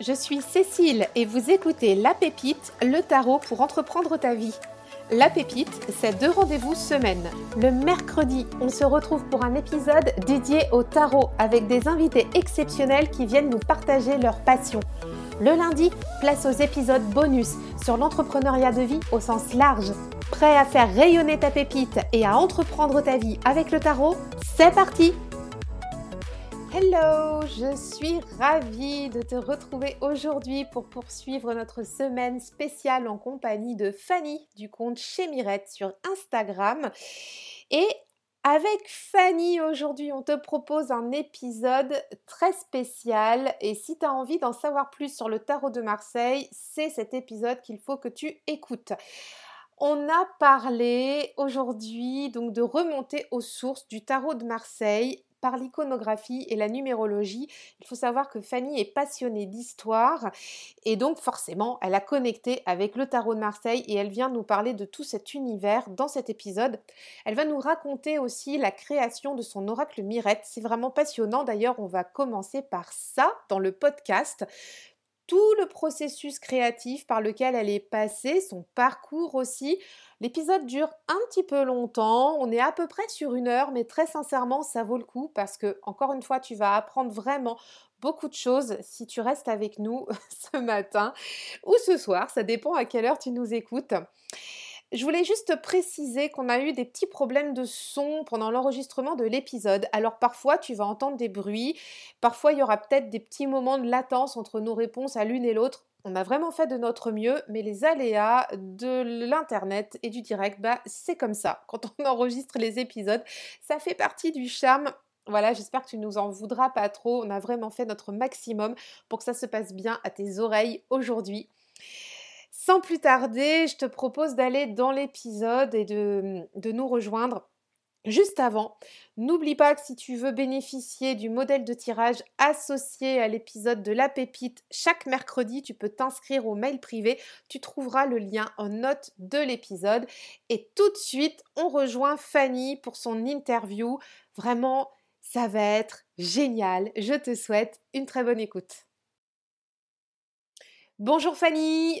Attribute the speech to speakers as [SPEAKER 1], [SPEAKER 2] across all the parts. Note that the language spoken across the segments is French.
[SPEAKER 1] je suis Cécile et vous écoutez La Pépite, le tarot pour entreprendre ta vie. La Pépite, c'est deux rendez-vous semaine. Le mercredi, on se retrouve pour un épisode dédié au tarot avec des invités exceptionnels qui viennent nous partager leur passion. Le lundi, place aux épisodes bonus sur l'entrepreneuriat de vie au sens large. Prêt à faire rayonner ta pépite et à entreprendre ta vie avec le tarot? C'est parti Hello, je suis ravie de te retrouver aujourd'hui pour poursuivre notre semaine spéciale en compagnie de Fanny du compte chez Mirette sur Instagram. Et avec Fanny, aujourd'hui, on te propose un épisode très spécial. Et si tu as envie d'en savoir plus sur le tarot de Marseille, c'est cet épisode qu'il faut que tu écoutes. On a parlé aujourd'hui donc de remonter aux sources du tarot de Marseille par l'iconographie et la numérologie. Il faut savoir que Fanny est passionnée d'histoire et donc forcément elle a connecté avec le tarot de Marseille et elle vient nous parler de tout cet univers dans cet épisode. Elle va nous raconter aussi la création de son oracle Mirette. C'est vraiment passionnant. D'ailleurs, on va commencer par ça dans le podcast tout le processus créatif par lequel elle est passée, son parcours aussi. L'épisode dure un petit peu longtemps, on est à peu près sur une heure, mais très sincèrement, ça vaut le coup parce que, encore une fois, tu vas apprendre vraiment beaucoup de choses si tu restes avec nous ce matin ou ce soir, ça dépend à quelle heure tu nous écoutes. Je voulais juste préciser qu'on a eu des petits problèmes de son pendant l'enregistrement de l'épisode. Alors parfois tu vas entendre des bruits, parfois il y aura peut-être des petits moments de latence entre nos réponses à l'une et l'autre. On a vraiment fait de notre mieux, mais les aléas de l'Internet et du direct, bah, c'est comme ça. Quand on enregistre les épisodes, ça fait partie du charme. Voilà, j'espère que tu nous en voudras pas trop. On a vraiment fait notre maximum pour que ça se passe bien à tes oreilles aujourd'hui. Sans plus tarder, je te propose d'aller dans l'épisode et de, nous rejoindre Juste avant, n'oublie pas que si tu veux bénéficier du modèle de tirage associé à l'épisode de la pépite chaque mercredi, tu peux t'inscrire au mail privé. Tu trouveras le lien en note de l'épisode. Et tout de suite, on rejoint Fanny pour son interview. Vraiment, ça va être génial. Je te souhaite une très bonne écoute. Bonjour Fanny.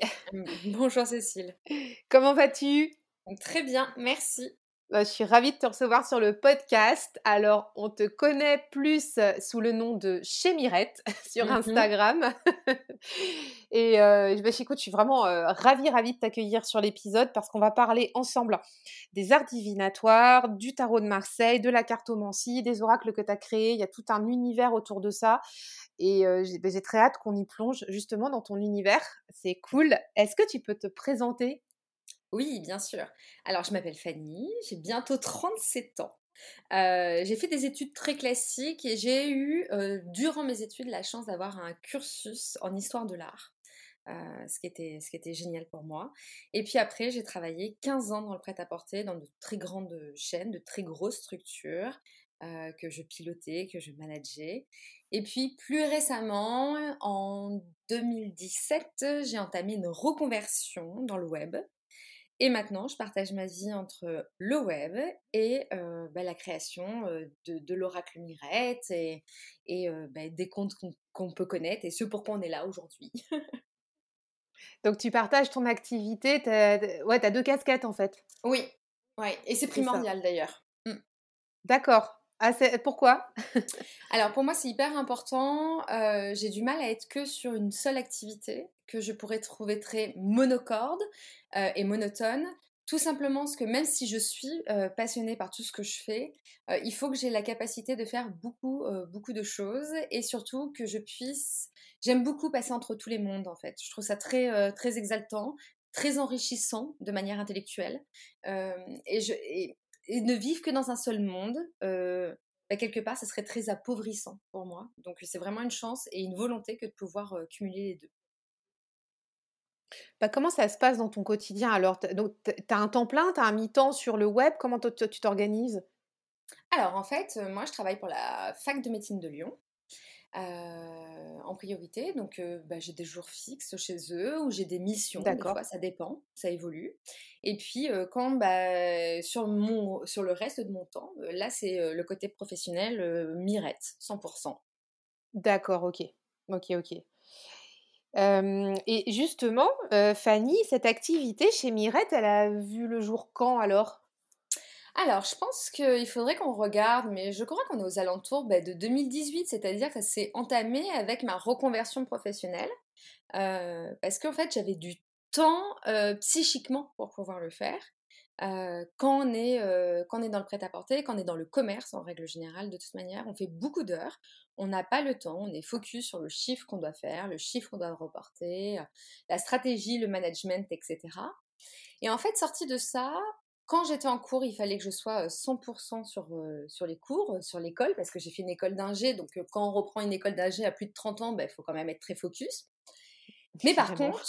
[SPEAKER 2] Bonjour Cécile.
[SPEAKER 1] Comment vas-tu?
[SPEAKER 2] Très bien, merci.
[SPEAKER 1] Bah, je suis ravie de te recevoir sur le podcast. Alors, on te connaît plus euh, sous le nom de Chez Mirette sur mmh Instagram. Et euh, bah, écoute, je suis vraiment euh, ravie, ravie de t'accueillir sur l'épisode parce qu'on va parler ensemble des arts divinatoires, du tarot de Marseille, de la cartomancie, des oracles que tu as créés. Il y a tout un univers autour de ça. Et bah, j'ai très hâte qu'on y plonge justement dans ton univers. C'est cool. Est-ce que tu peux te présenter?
[SPEAKER 2] Oui, bien sûr. Alors, je m'appelle Fanny, j'ai bientôt 37 ans. J'ai fait des études très classiques et j'ai eu, durant mes études, la chance d'avoir un cursus en histoire de l'art. Ce, ce qui était génial pour moi. Et puis après, j'ai travaillé 15 ans dans le prêt-à-porter, dans de très grandes chaînes, de très grosses structures que je pilotais, que je manageais. Et puis plus récemment, en 2017, j'ai entamé une reconversion dans le web. Et maintenant, je partage ma vie entre le web et euh, bah, la création euh, de, l'oracle Mirette et, et euh, bah, des comptes qu'on peut connaître et ce pourquoi on est là aujourd'hui.
[SPEAKER 1] Donc tu partages ton activité, ouais, tu as deux casquettes en fait.
[SPEAKER 2] Oui, ouais. et c'est primordial d'ailleurs.
[SPEAKER 1] Mmh. D'accord. Ah, pourquoi?
[SPEAKER 2] Alors pour moi c'est hyper important. j'ai du mal à être que sur une seule activité que je pourrais trouver très monocorde et monotone. Tout simplement parce que même si je suis passionnée par tout ce que je fais, il faut que j'ai la capacité de faire beaucoup, beaucoup de choses et surtout que je puisse. J'aime beaucoup passer entre tous les mondes en fait. Je trouve ça très, très exaltant, très enrichissant de manière intellectuelle. et, je, ne vivre que dans un seul monde, euh, bah, quelque part, ce serait très appauvrissant pour moi. Donc, c'est vraiment une chance et une volonté que de pouvoir euh, cumuler les deux.
[SPEAKER 1] Bah, comment ça se passe dans ton quotidien? Alors, tu as un temps plein, tu as un mi-temps sur le web, comment tu t'organises?
[SPEAKER 2] Alors, en fait, euh, moi, je travaille pour la fac de médecine de Lyon. Euh, en priorité. Donc, euh, bah, j'ai des jours fixes chez eux ou j'ai des missions. Des fois, ça dépend, ça évolue. Et puis, euh, quand bah, sur, mon, sur le reste de mon temps, là, c'est le côté professionnel Mirette, 100%.
[SPEAKER 1] D'accord, ok. Ok, ok. et justement, Fanny, cette activité chez Mirette, elle a vu le jour quand alors?
[SPEAKER 2] Alors, je pense qu'il faudrait qu'on regarde, mais je crois qu'on est aux alentours bah, de 2018, c'est-à-dire que ça s'est entamé avec ma reconversion professionnelle, parce qu'en fait, j'avais du temps psychiquement pour pouvoir le faire. quand, on est, quand on est dans le prêt-à-porter, quand on est dans le commerce en règle générale, de toute manière, on fait beaucoup d'heures, on n'a pas le temps, on est focus sur le chiffre qu'on doit faire, le chiffre qu'on doit reporter, la stratégie, le management, etc. Et en fait, sorti de ça, quand j'étais en cours, il fallait que je sois 100% sur, sur les cours, sur l'école, parce que j'ai fait une école d'ingé. Donc, quand on reprend une école d'ingé à plus de 30 ans, il ben, faut quand même être très focus. Mais par contre,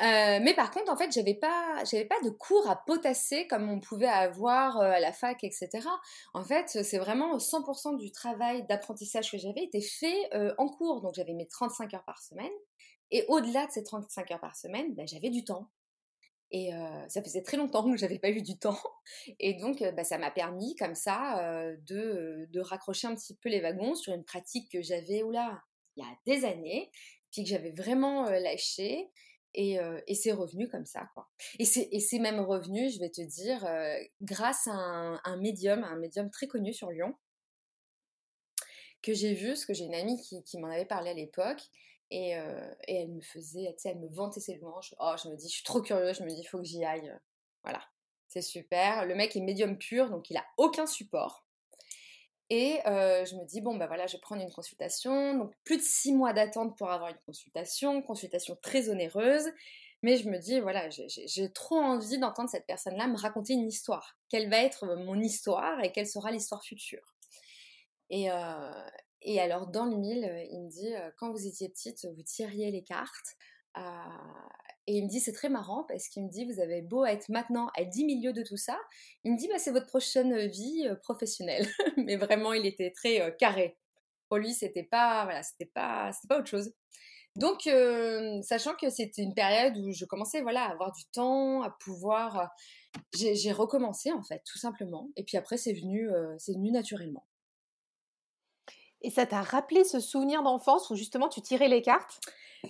[SPEAKER 2] mais par contre, en fait, j'avais pas, j'avais pas de cours à potasser comme on pouvait avoir à la fac, etc. En fait, c'est vraiment 100% du travail d'apprentissage que j'avais été fait en cours. Donc, j'avais mes 35 heures par semaine. Et au-delà de ces 35 heures par semaine, ben, j'avais du temps. Et ça faisait très longtemps que j'avais pas eu du temps. Et donc, bah, ça m'a permis, comme ça, de, de, raccrocher un petit peu les wagons sur une pratique que j'avais, oula, il y a des années, puis que j'avais vraiment lâché. Et, et c'est revenu comme ça, quoi. Et c'est même revenu, je vais te dire, grâce à un, un, médium, un médium très connu sur Lyon, que j'ai vu, parce que j'ai une amie qui, qui m'en avait parlé à l'époque, et, elle me faisait, tu sais, elle me vantait ses louanges. Oh, je me dis, je suis trop curieuse, je me dis, il faut que j'y aille. Voilà, c'est super. Le mec est médium pur, donc il a aucun support. Et je me dis, bon, bah voilà, je vais prendre une consultation. Donc, plus de six mois d'attente pour avoir une consultation, consultation très onéreuse. Mais je me dis, voilà, j'ai trop envie d'entendre cette personne-là me raconter une histoire. Quelle va être mon histoire et quelle sera l'histoire future et, et alors, dans le mille, il me dit, quand vous étiez petite, vous tiriez les cartes. et il me dit, c'est très marrant parce qu'il me dit, vous avez beau être maintenant à 10 milieux de tout ça. Il me dit, bah, c'est votre prochaine vie professionnelle. Mais vraiment, il était très carré. Pour lui, c'était pas, voilà, c'était pas, c'était pas autre chose. Donc, sachant que c'était une période où je commençais voilà, à avoir du temps, à pouvoir. j'ai recommencé, en fait, tout simplement. Et puis après, c'est venu, c'est venu naturellement.
[SPEAKER 1] Et ça t'a rappelé ce souvenir d'enfance où justement tu tirais les cartes?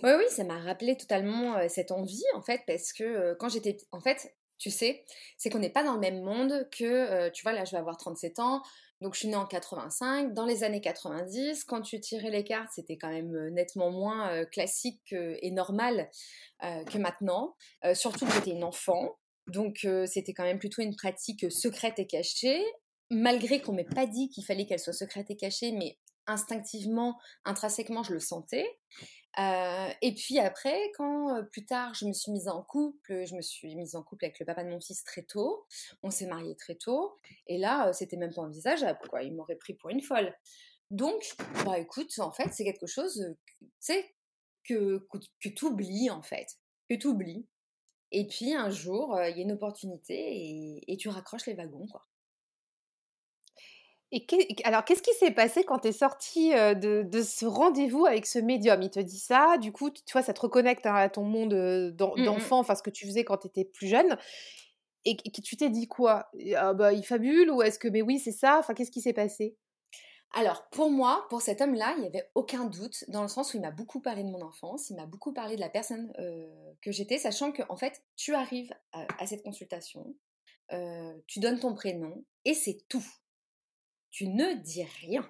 [SPEAKER 2] Oui, oui, ça m'a rappelé totalement cette envie en fait, parce que quand j'étais. En fait, tu sais, c'est qu'on n'est pas dans le même monde que. tu vois, là, je vais avoir 37 ans. Donc, je suis née en 85. Dans les années 90, quand tu tirais les cartes, c'était quand même nettement moins classique et normal que maintenant. surtout que j'étais une enfant. Donc, c'était quand même plutôt une pratique secrète et cachée malgré qu'on m'ait pas dit qu'il fallait qu'elle soit secrète et cachée, mais instinctivement, intrinsèquement, je le sentais. Euh, et puis après, quand euh, plus tard je me suis mise en couple, je me suis mise en couple avec le papa de mon fils très tôt. On s'est mariés très tôt. Et là, euh, c'était même pas envisageable. Quoi. Il m'aurait pris pour une folle. Donc, bah écoute, en fait, c'est quelque chose, tu sais, que, tu oublies, en fait. Que tu oublies. Et puis un jour, il y a une opportunité et, et tu raccroches les wagons, quoi.
[SPEAKER 1] Et alors, qu'est-ce qui s'est passé quand tu es sortie de, ce rendez-vous avec ce médium? Il te dit ça, du coup, tu vois, ça te reconnecte à ton monde mmh d'enfant, enfin, ce que tu faisais quand tu étais plus jeune. Et, tu t'es dit quoi? Ah bah, Il fabule Ou est-ce que, mais oui, c'est ça? Enfin, qu'est-ce qui s'est passé?
[SPEAKER 2] Alors, pour moi, pour cet homme-là, il n'y avait aucun doute, dans le sens où il m'a beaucoup parlé de mon enfance, il m'a beaucoup parlé de la personne que j'étais, sachant que, en fait, tu arrives à, cette consultation, tu donnes ton prénom, et c'est tout tu ne dis rien.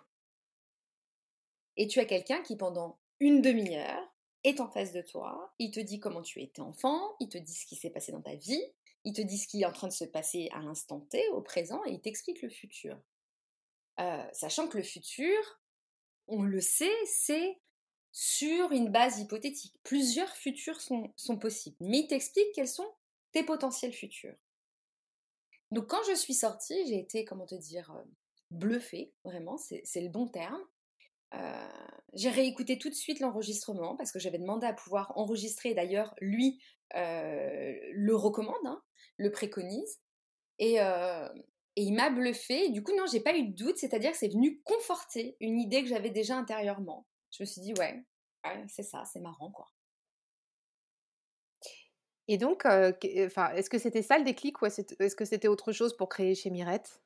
[SPEAKER 2] Et tu as quelqu'un qui, pendant une demi-heure, est en face de toi, il te dit comment tu étais enfant, il te dit ce qui s'est passé dans ta vie, il te dit ce qui est en train de se passer à l'instant T, au présent, et il t'explique le futur. Euh, sachant que le futur, on le sait, c'est sur une base hypothétique. Plusieurs futurs sont, sont possibles, mais il t'explique quels sont tes potentiels futurs. Donc quand je suis sortie, j'ai été, comment te dire, euh, bluffé, vraiment, c'est le bon terme. Euh, j'ai réécouté tout de suite l'enregistrement parce que j'avais demandé à pouvoir enregistrer. D'ailleurs, lui euh, le recommande, hein, le préconise. Et, euh, et il m'a bluffé. Du coup, non, j'ai pas eu de doute. C'est-à-dire que c'est venu conforter une idée que j'avais déjà intérieurement. Je me suis dit, ouais, c'est ça, c'est marrant, quoi.
[SPEAKER 1] Et donc, est-ce que c'était ça le déclic ou est-ce que c'était autre chose pour créer chez Mirette?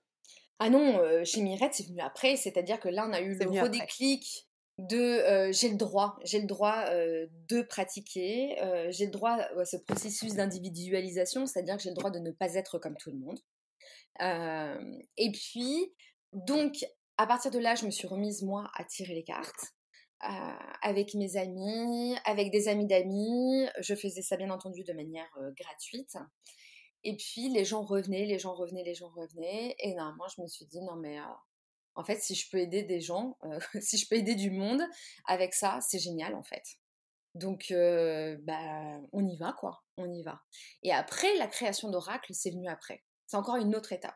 [SPEAKER 2] Ah non, chez Mirette, c'est venu après, c'est-à-dire que là, on a eu le redéclic de j'ai le droit, j'ai le droit de pratiquer, j'ai le droit à ce processus d'individualisation, c'est-à-dire que j'ai le droit de ne pas être comme tout le monde. et puis, donc, à partir de là, je me suis remise, moi, à tirer les cartes. avec mes amis, avec des amis d'amis. Je faisais ça bien entendu de manière gratuite. Et puis les gens revenaient, les gens revenaient, les gens revenaient. Et normalement, je me suis dit, non mais en fait, si je peux aider des gens, si je peux aider du monde avec ça, c'est génial en fait. Donc, bah, on y va quoi, on y va. Et après, la création d'oracle, c'est venu après. C'est encore une autre étape.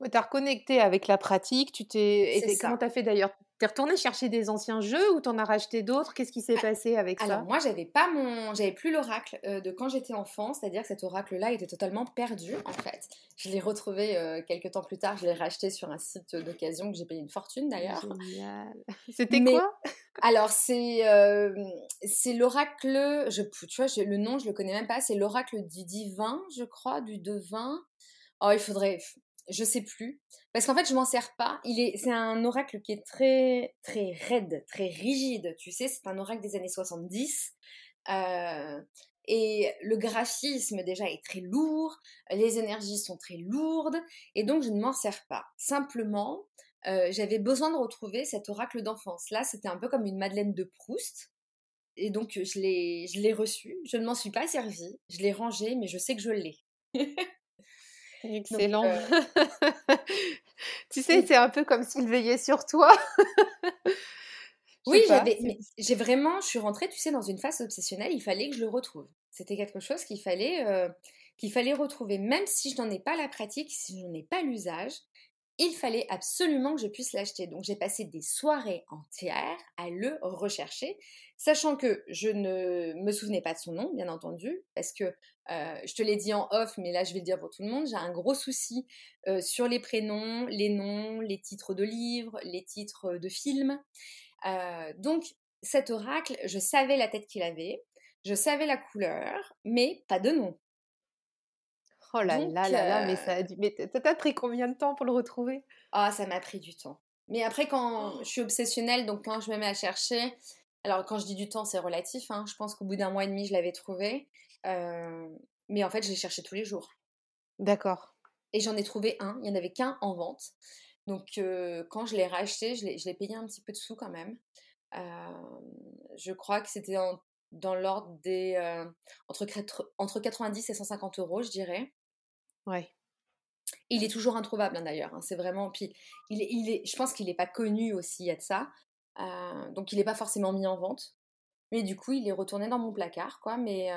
[SPEAKER 1] Ouais, tu as reconnecté avec la pratique, tu t'es... comment tu as fait d'ailleurs? T'es retourné chercher des anciens jeux ou t'en as racheté d'autres? Qu'est-ce qui s'est ah, passé avec
[SPEAKER 2] ça?
[SPEAKER 1] Alors
[SPEAKER 2] moi j'avais pas mon, j'avais plus l'oracle euh, de quand j'étais enfant, c'est-à-dire que cet oracle-là était totalement perdu en fait. Je l'ai retrouvé euh, quelques temps plus tard, je l'ai racheté sur un site d'occasion que j'ai payé une fortune d'ailleurs.
[SPEAKER 1] C'était quoi?
[SPEAKER 2] Alors c'est euh, c'est l'oracle, je tu vois le nom je le connais même pas, c'est l'oracle du divin je crois, du devin. Oh il faudrait, je sais plus. Parce qu'en fait, je m'en sers pas. Il est, c'est un oracle qui est très, très raide, très rigide. Tu sais, c'est un oracle des années 70. Euh, et le graphisme déjà est très lourd, les énergies sont très lourdes, et donc je ne m'en sers pas. Simplement, euh, j'avais besoin de retrouver cet oracle d'enfance. Là, c'était un peu comme une Madeleine de Proust. Et donc, je l'ai, je l'ai reçu. Je ne m'en suis pas servi. Je l'ai rangé, mais je sais que je l'ai.
[SPEAKER 1] Excellent. Euh tu sais, c'est un peu comme s'il veillait sur toi.
[SPEAKER 2] oui, j'avais, j'ai vraiment, je suis rentrée, tu sais, dans une phase obsessionnelle. Il fallait que je le retrouve. C'était quelque chose qu'il fallait, euh, qu'il fallait retrouver, même si je n'en ai pas la pratique, si je n'en ai pas l'usage. Il fallait absolument que je puisse l'acheter. Donc j'ai passé des soirées entières à le rechercher, sachant que je ne me souvenais pas de son nom, bien entendu, parce que euh, je te l'ai dit en off, mais là je vais le dire pour tout le monde, j'ai un gros souci euh, sur les prénoms, les noms, les titres de livres, les titres de films. Euh, donc cet oracle, je savais la tête qu'il avait, je savais la couleur, mais pas de nom.
[SPEAKER 1] Oh là là là là, mais ça a Mais t'as pris combien de temps pour le retrouver?
[SPEAKER 2] Ah, ça m'a pris du temps. Mais après, quand je suis obsessionnelle, donc quand je me mets à chercher, alors quand je dis du temps, c'est relatif. Hein, je pense qu'au bout d'un mois et demi, je l'avais trouvé. mais en fait, je l'ai cherché tous les jours.
[SPEAKER 1] D'accord.
[SPEAKER 2] Et j'en ai trouvé un. Il n'y en avait qu'un en vente. Donc quand je l'ai racheté, je l'ai payé un petit peu de sous quand même. je crois que c'était dans l'ordre des entre, entre 90 et 150 euros, je dirais.
[SPEAKER 1] Ouais.
[SPEAKER 2] Il est toujours introuvable hein, d'ailleurs. Hein, c'est vraiment. Puis, il est, il est, je pense qu'il n'est pas connu aussi à de ça. donc, il n'est pas forcément mis en vente. Mais du coup, il est retourné dans mon placard, quoi. Mais,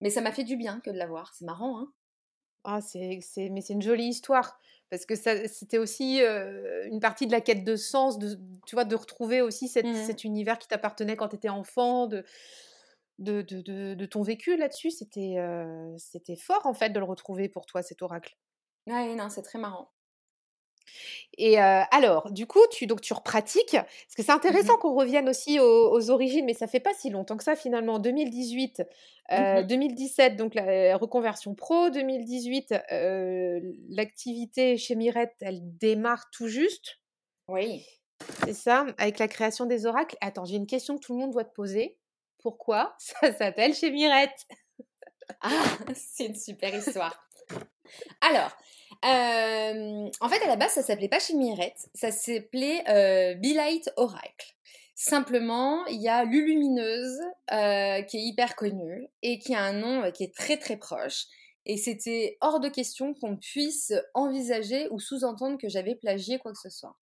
[SPEAKER 2] mais ça m'a fait du bien que de l'avoir. C'est marrant, hein.
[SPEAKER 1] Ah, c'est, c'est, mais c'est une jolie histoire parce que c'était aussi une partie de la quête de sens, de, tu vois, de retrouver aussi cette, mmh cet univers qui t'appartenait quand tu étais enfant, de, de, de, de, ton vécu là-dessus. C'était, c'était fort en fait de le retrouver pour toi, cet oracle.
[SPEAKER 2] Oui, non, c'est très marrant.
[SPEAKER 1] Et alors, du coup, tu, donc, tu repratiques, parce que c'est mmh intéressant qu'on revienne aussi aux, origines, mais ça fait pas si longtemps que ça finalement. 2018, 2017, mmh donc la reconversion pro, 2018, l'activité chez Mirette, elle démarre tout juste.
[SPEAKER 2] Oui.
[SPEAKER 1] C'est ça, avec la création des oracles. Attends, j'ai une question que tout le monde doit te poser. Pourquoi? Ça s'appelle chez Mirette
[SPEAKER 2] Ah, c'est une super histoire. Alors, euh, en fait, à la base, ça s'appelait pas chez Mirette, ça s'appelait euh, Be Light Oracle. Simplement, il y a Lulumineuse euh, qui est hyper connue et qui a un nom euh, qui est très très proche. Et c'était hors de question qu'on puisse envisager ou sous-entendre que j'avais plagié quoi que ce soit.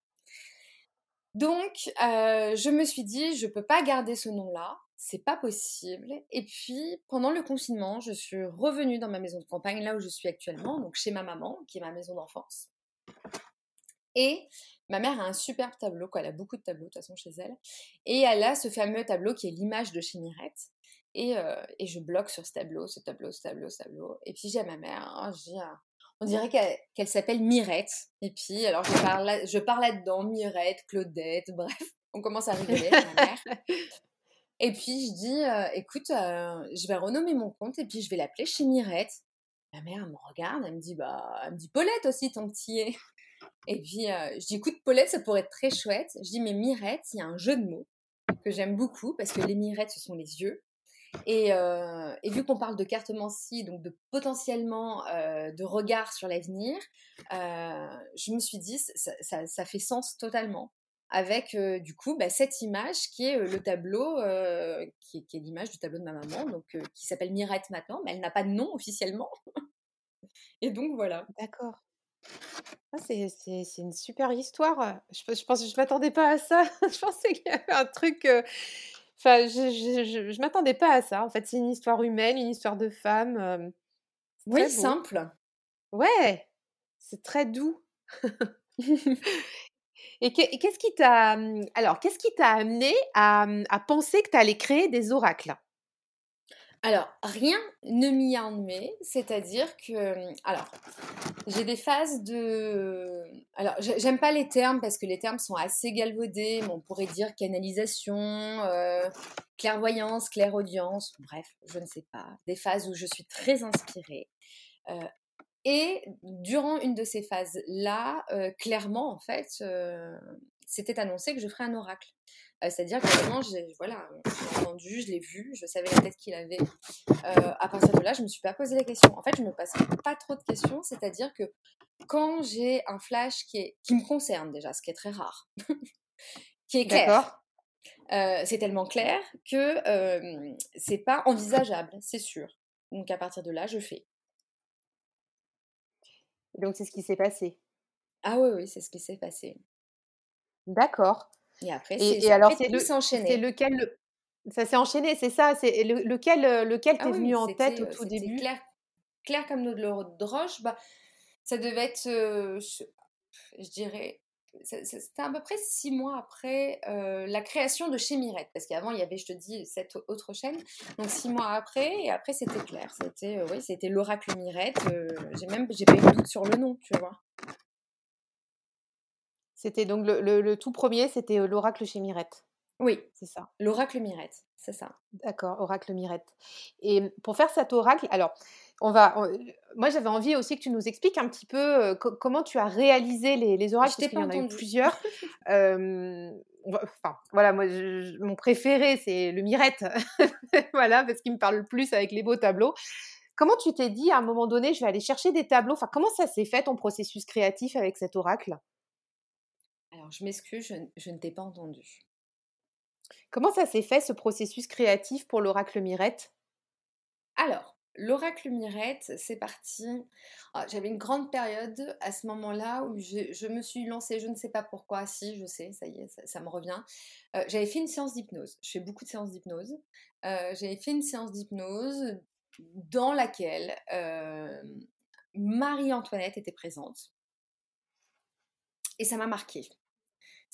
[SPEAKER 2] Donc, je me suis dit, je peux pas garder ce nom-là c'est pas possible. Et puis, pendant le confinement, je suis revenue dans ma maison de campagne, là où je suis actuellement, donc chez ma maman, qui est ma maison d'enfance. Et ma mère a un superbe tableau, quoi. Elle a beaucoup de tableaux, de toute façon, chez elle. Et elle a ce fameux tableau qui est l'image de chez Mirette. Et, euh, je bloque sur ce tableau, ce tableau, ce tableau, ce tableau. Et puis, j'ai ma mère, hein, on dirait qu'elle s'appelle Mirette. Et puis, alors, je parle, je parle là-dedans, Mirette, Claudette, bref. On commence à rigoler, ma mère. Et puis je dis, euh, écoute, euh, je vais renommer mon compte et puis je vais l'appeler chez Mirette. Ma mère me regarde, elle me dit, bah, elle me dit Paulette aussi, ton petit. Et puis, je dis, écoute, Paulette, ça pourrait être très chouette. Je dis, mais Mirette, il y a un jeu de mots que j'aime beaucoup parce que les mirettes, ce sont les yeux. Et, vu qu'on parle de cartomancie, donc de potentiellement de regard sur l'avenir, je me suis dit, ça, fait sens totalement avec du coup bah, cette image qui est le tableau, qui, est, l'image du tableau de ma maman, donc qui s'appelle Mirette maintenant, mais elle n'a pas de nom officiellement. Et donc voilà.
[SPEAKER 1] D'accord. Ah, c'est, une super histoire. Je, je je m'attendais pas à ça. je pensais qu'il y avait un truc. Enfin, je, je, m'attendais pas à ça. En fait, c'est une histoire humaine, une histoire de femme.
[SPEAKER 2] oui, simple.
[SPEAKER 1] Ouais, c'est très doux. Et qu'est-ce qui t'a mmh, alors qu'est-ce qui t'a amené à, mmh, à penser que tu allais créer des oracles?
[SPEAKER 2] Alors, rien ne m'y a emmené, c'est-à-dire que, alors, j'ai des phases de, alors, j'aime pas les termes parce que les termes sont assez galvaudés, mais on pourrait dire canalisation, euh, clairvoyance, clairaudience, bref, je ne sais pas, des phases où je suis très inspirée. Euh, et durant une de ces phases-là, euh, clairement, en fait, c'était annoncé que je ferais un oracle. Euh, c'est-à-dire que vraiment, j'ai voilà, entendu, je l'ai vu, je savais la tête qu'il avait. à partir de là, je ne me suis pas posé la question. En fait, je ne me passe pas trop de questions, c'est-à-dire que quand j'ai un flash qui, est, qui me concerne déjà, ce qui est très rare, qui est clair, c'est tellement clair que c'est pas envisageable, c'est sûr. Donc à partir de là, je fais
[SPEAKER 1] donc, c'est ce qui s'est passé.
[SPEAKER 2] Ah oui, oui, c'est ce qui s'est passé.
[SPEAKER 1] D'accord.
[SPEAKER 2] Et après,
[SPEAKER 1] c'est alors, c'est le, c'est lequel Ça s'est enchaîné, c'est ça C'est lequel, euh, lequel ah t'est venu en tête au euh, tout début?
[SPEAKER 2] clair, clair comme de l'eau de roche. Bah, ça devait être, euh, je dirais, c'était à peu près six mois après euh, la création de chez Mirette, parce qu'avant il y avait, je te dis, cette autre chaîne. Donc six mois après, et après c'était clair, c'était euh, oui, c'était l'oracle Mirette. J'ai même, j'ai pas eu de doute sur le nom, tu vois.
[SPEAKER 1] C'était donc le, le, tout premier, c'était l'oracle chez Mirette.
[SPEAKER 2] Oui, c'est ça. L'oracle Mirette, c'est ça.
[SPEAKER 1] D'accord, oracle Mirette. Et pour faire cet oracle, alors on va. moi, j'avais envie aussi que tu nous expliques un petit peu comment tu as réalisé les, les oracles, parce qu'il y en a eu plusieurs. enfin, voilà, moi, mon préféré, c'est le Mirette, voilà, parce qu'il me parle le plus avec les beaux tableaux. Comment tu t'es dit à un moment donné, je vais aller chercher des tableaux? Enfin, comment ça s'est fait ton processus créatif avec cet oracle?
[SPEAKER 2] Je m'excuse, je, je ne t'ai pas entendu.
[SPEAKER 1] Comment ça s'est fait ce processus créatif pour l'oracle Mirette?
[SPEAKER 2] Alors, L'oracle Mirette, c'est parti. Ah, j'avais une grande période à ce moment-là où je, me suis lancée, je ne sais pas pourquoi, si je sais, ça y est, ça, me revient. Euh, j'avais fait une séance d'hypnose. Je fais beaucoup de séances d'hypnose. Euh, j'avais fait une séance d'hypnose dans laquelle euh, Marie-Antoinette était présente. Et ça m'a marqué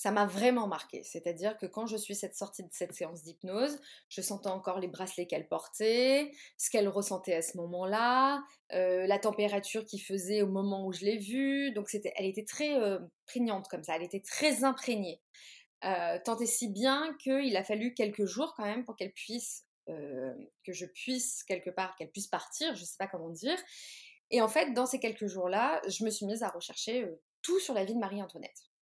[SPEAKER 2] ça m'a vraiment marqué. C'est-à-dire que quand je suis sortie de cette séance d'hypnose, je sentais encore les bracelets qu'elle portait, ce qu'elle ressentait à ce moment-là, euh, la température qu'il faisait au moment où je l'ai vue. Donc c'était, elle était très euh, prégnante comme ça, elle était très imprégnée. Euh, tant et si bien qu'il a fallu quelques jours quand même pour qu'elle puisse, que je puisse quelque part, qu'elle puisse partir, je ne sais pas comment dire. Et en fait, dans ces quelques jours-là, je me suis mise à rechercher tout sur la vie de Marie-Antoinette.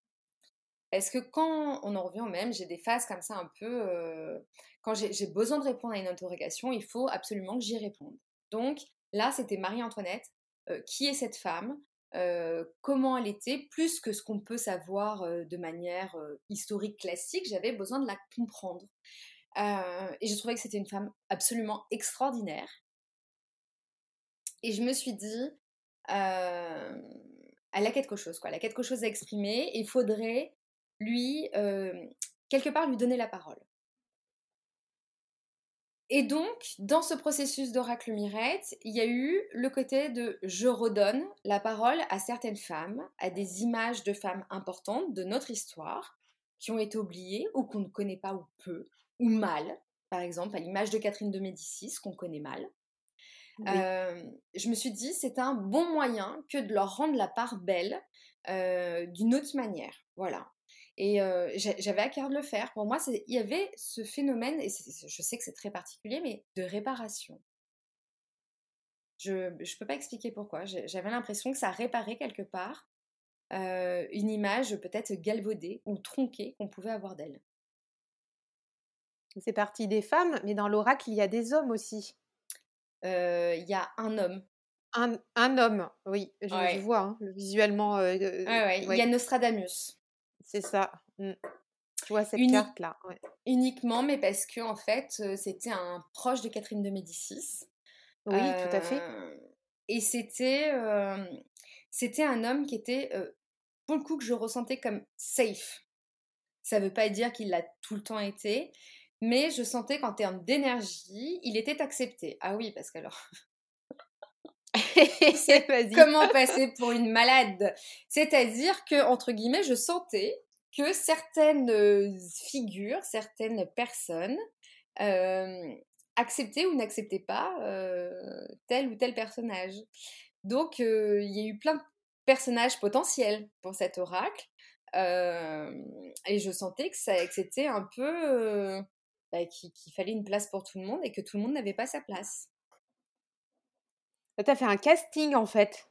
[SPEAKER 2] Est-ce que quand on en revient même, j'ai des phases comme ça un peu... Euh, quand j'ai besoin de répondre à une interrogation, il faut absolument que j'y réponde. Donc là, c'était Marie-Antoinette. Euh, qui est cette femme euh, Comment elle était Plus que ce qu'on peut savoir de manière historique classique, j'avais besoin de la comprendre. et je trouvais que c'était une femme absolument extraordinaire. Et je me suis dit, elle a quelque chose, quoi. Elle a quelque chose à exprimer. Il faudrait lui, quelque part, lui donner la parole. Et donc, dans ce processus d'oracle Mirette, il y a eu le côté de je redonne la parole à certaines femmes, à des images de femmes importantes de notre histoire, qui ont été oubliées ou qu'on ne connaît pas ou peu, ou mal, par exemple, à l'image de Catherine de Médicis, qu'on connaît mal. je me suis dit, c'est un bon moyen que de leur rendre la part belle d'une autre manière. Voilà. Et j'avais à cœur de le faire. Pour moi, il y avait ce phénomène, et je sais que c'est très particulier, mais de réparation. Je ne peux pas expliquer pourquoi. J'avais l'impression que ça réparait quelque part une image peut-être galvaudée ou tronquée qu'on pouvait avoir d'elle.
[SPEAKER 1] C'est parti des femmes, mais dans l'oracle, il y a des hommes aussi.
[SPEAKER 2] Il y a un homme.
[SPEAKER 1] Un, un homme, oui, je, vois, hein, visuellement.
[SPEAKER 2] Il y a Nostradamus.
[SPEAKER 1] C'est ça. Mmh. Tu vois cette carte-là.
[SPEAKER 2] Uniquement, mais parce que en fait, c'était un proche de Catherine de Médicis.
[SPEAKER 1] Oui, tout à fait.
[SPEAKER 2] Et c'était, c'était un homme qui était, pour le coup, que je ressentais comme safe. Ça ne veut pas dire qu'il l'a tout le temps été, mais je sentais qu'en termes d'énergie, il était accepté. Ah oui, parce qu'alors. comment passer pour une malade C'est-à-dire que, entre guillemets, je sentais que certaines figures, certaines personnes acceptaient ou n'acceptaient pas tel ou tel personnage. Donc, il y a eu plein de personnages potentiels pour cet oracle. et je sentais que, ça, c'était un peu bah, qu'il, fallait une place pour tout le monde et que tout le monde n'avait pas sa place.
[SPEAKER 1] Tu as fait un casting en fait.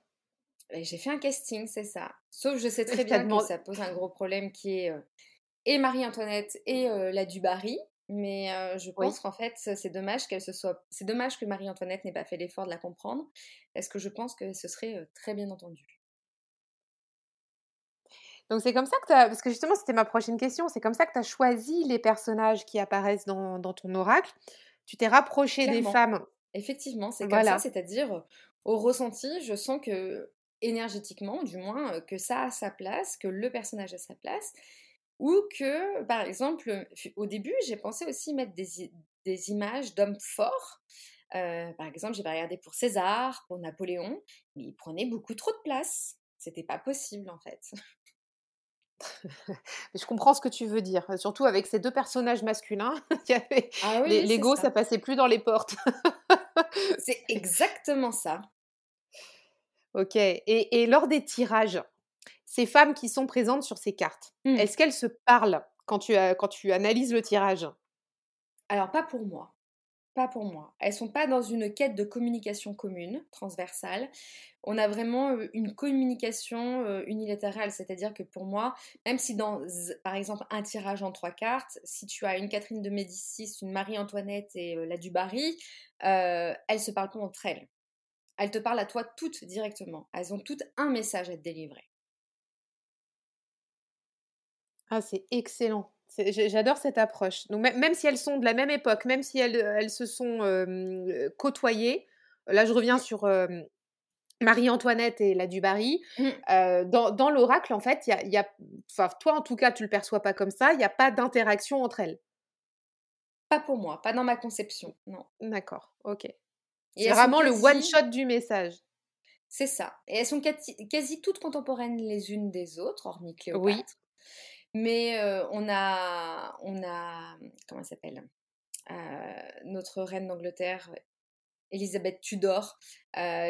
[SPEAKER 2] j'ai fait un casting, c'est ça. Sauf je sais très bien que ça pose un gros problème qui est et Marie-Antoinette et la Dubarry. Mais je pense qu'en fait, c'est dommage qu'elle se soit. C'est dommage que Marie-Antoinette n'ait pas fait l'effort de la comprendre, parce que je pense que ce serait très bien entendu.
[SPEAKER 1] Donc c'est comme ça que tu as, parce que justement c'était ma prochaine question, c'est comme ça que tu as choisi les personnages qui apparaissent dans, ton oracle. Tu t'es rapproché des femmes.
[SPEAKER 2] Effectivement, c'est comme ça, c'est-à-dire au ressenti, je sens que énergétiquement, du moins, que ça a sa place, que le personnage a sa place, ou que, par exemple, au début, j'ai pensé aussi mettre des, des images d'hommes forts. par exemple, j'ai regardé pour César, pour Napoléon, mais ils prenaient beaucoup trop de place. C'était pas possible en fait.
[SPEAKER 1] Je comprends ce que tu veux dire, surtout avec ces deux personnages masculins. ah l'ego, ça. passait plus dans les portes.
[SPEAKER 2] c'est exactement ça.
[SPEAKER 1] Ok. Et, lors des tirages, ces femmes qui sont présentes sur ces cartes, mmh. est-ce qu'elles se parlent quand tu, quand tu analyses le tirage?
[SPEAKER 2] Alors, pas pour moi pas pour moi. Elles sont pas dans une quête de communication commune, transversale. On a vraiment une communication unilatérale, c'est-à-dire que pour moi, même si dans, par exemple, un tirage en trois cartes, si tu as une Catherine de Médicis, une Marie-Antoinette et la Dubarry, elles se parlent pas entre elles. Elles te parlent à toi toutes directement. Elles ont toutes un message à te délivrer.
[SPEAKER 1] Ah, c'est excellent. J'adore cette approche. Donc, même si elles sont de la même époque, même si elles, elles se sont côtoyées, là je reviens sur Marie-Antoinette et la Dubarry, mmh. dans, dans l'oracle, en fait, il y a, toi en tout cas, tu le perçois pas comme ça, il n'y a pas d'interaction entre elles.
[SPEAKER 2] Pas pour moi, pas dans ma conception, non.
[SPEAKER 1] D'accord, ok. C'est vraiment le one-shot du message.
[SPEAKER 2] C'est ça. Et elles sont quasi, toutes contemporaines les unes des autres, hormis Cléopâtre. Oui. Mais on a, on a, comment elle s'appelle? Notre reine d'Angleterre, Elisabeth Tudor,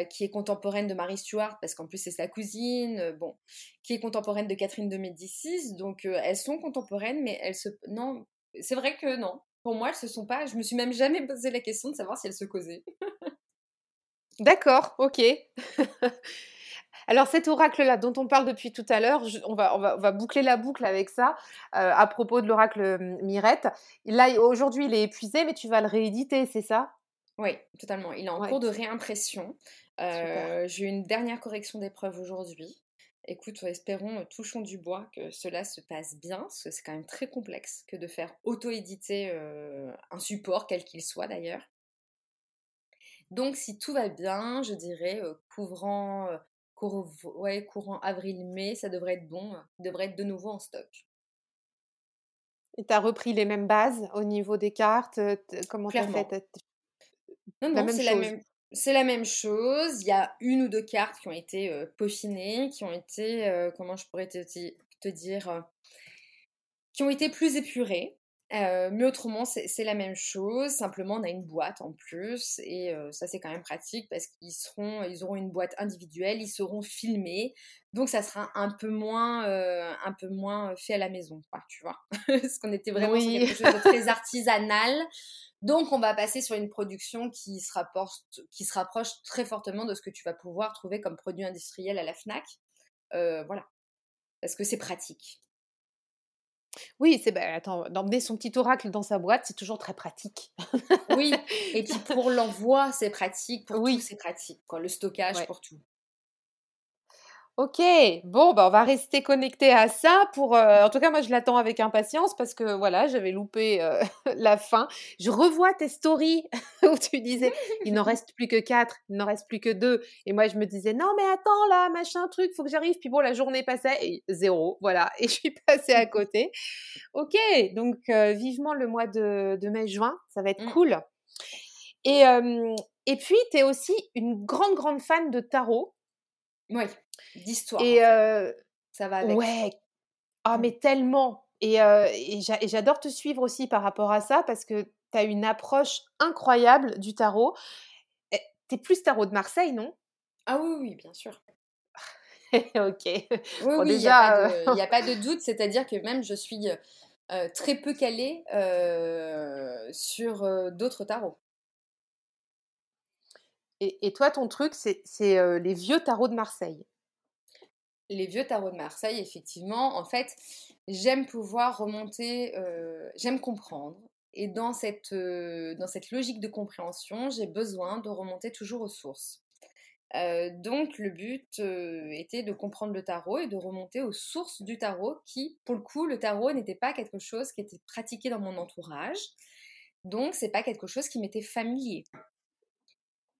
[SPEAKER 2] qui est contemporaine de Marie Stuart, parce qu'en plus c'est sa cousine, bon, qui est contemporaine de Catherine de Médicis. Donc elles sont contemporaines, mais elles se, non, c'est vrai que non. Pour moi, elles se sont pas. Je me suis même jamais posé la question de savoir si elles se causaient.
[SPEAKER 1] D'accord, ok. Alors cet oracle-là dont on parle depuis tout à l'heure, on va, on, va, boucler la boucle avec ça euh, à propos de l'oracle Mirette. Là, aujourd'hui, il est épuisé, mais tu vas le rééditer, c'est ça?
[SPEAKER 2] Oui, totalement. Il est en cours de réimpression. Euh, j'ai une dernière correction d'épreuve aujourd'hui. Écoute, espérons, euh, touchons du bois, que cela se passe bien, parce que c'est quand même très complexe que de faire auto-éditer un support, quel qu'il soit d'ailleurs. Donc, si tout va bien, je dirais, couvrant ouais, courant avril-mai, ça devrait être bon, devrait être de nouveau en stock.
[SPEAKER 1] Et tu as repris les mêmes bases au niveau des cartes Comment tu as fait?
[SPEAKER 2] Non, non, c'est la même c'est la même chose. Il y a une ou deux cartes qui ont été peaufinées, qui ont été, comment je pourrais te, te dire, qui ont été plus épurées. Euh, mais autrement, c'est la même chose. Simplement, on a une boîte en plus. Et euh, ça, c'est quand même pratique parce qu'ils seront, ils auront une boîte individuelle, ils seront filmés. Donc, ça sera un peu moins, euh, un peu moins fait à la maison, quoi, tu vois. parce qu'on était vraiment sur quelque chose de très artisanal. Donc, on va passer sur une production qui se, rapporte, qui se rapproche très fortement de ce que tu vas pouvoir trouver comme produit industriel à la FNAC. voilà. parce que c'est pratique.
[SPEAKER 1] Oui, c'est bah, attends, d'emmener son petit oracle dans sa boîte, c'est toujours très pratique.
[SPEAKER 2] oui, et puis pour l'envoi, c'est pratique, pour oui. tout, c'est pratique. Quoi. Le stockage, pour tout.
[SPEAKER 1] Ok, bon, bah, on va rester connecté à ça pour. Euh, en tout cas, moi, je l'attends avec impatience parce que voilà, j'avais loupé euh, la fin. Je revois tes stories où tu disais il n'en reste plus que quatre, il n'en reste plus que deux. Et moi, je me disais non, mais attends là, machin, truc, faut que j'arrive. Puis bon, la journée passait et zéro, voilà. Et je suis passée à côté. Ok, donc euh, vivement le mois de, mai-juin, ça va être mmh. cool. Et, et puis, tu es aussi une grande, grande fan de tarot.
[SPEAKER 2] Oui, d'histoire.
[SPEAKER 1] Et
[SPEAKER 2] ça va avec.
[SPEAKER 1] Ouais. Ah, mmh. mais tellement. Et, et j'adore te suivre aussi par rapport à ça parce que tu as une approche incroyable du tarot. Eh, tu es plus tarot de Marseille, non?
[SPEAKER 2] Ah oui, oui, bien sûr.
[SPEAKER 1] ok.
[SPEAKER 2] Oui, oui, déjà, il n'y a, pas de doute. C'est-à-dire que même je suis très peu calée sur d'autres tarots.
[SPEAKER 1] Et, toi, ton truc, c'est les vieux tarots de Marseille?
[SPEAKER 2] Les vieux tarots de Marseille, effectivement. En fait, j'aime pouvoir remonter, j'aime comprendre. Et dans cette, dans cette logique de compréhension, j'ai besoin de remonter toujours aux sources. donc le but était de comprendre le tarot et de remonter aux sources du tarot qui, pour le coup, le tarot n'était pas quelque chose qui était pratiqué dans mon entourage. Donc c'est pas quelque chose qui m'était familier.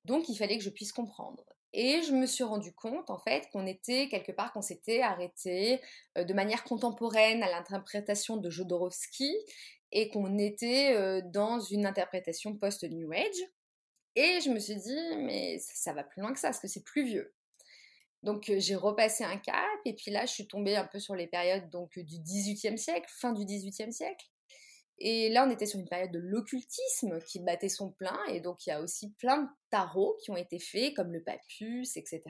[SPEAKER 2] Donc il fallait que je puisse comprendre. Et je me suis rendu compte en fait qu'on était quelque part, qu'on s'était arrêté euh, de manière contemporaine à l'interprétation de Jodorowsky et qu'on était euh, dans une interprétation post-New Age. Et je me suis dit, mais ça, va plus loin que ça, parce que c'est plus vieux. Donc euh, j'ai repassé un cap, et puis là je suis tombée un peu sur les périodes donc, du XVIIIe siècle, fin du XVIIIe siècle. Et là, on était sur une période de l'occultisme qui battait son plein, et donc il y a aussi plein de tarots qui ont été faits, comme le papus, etc.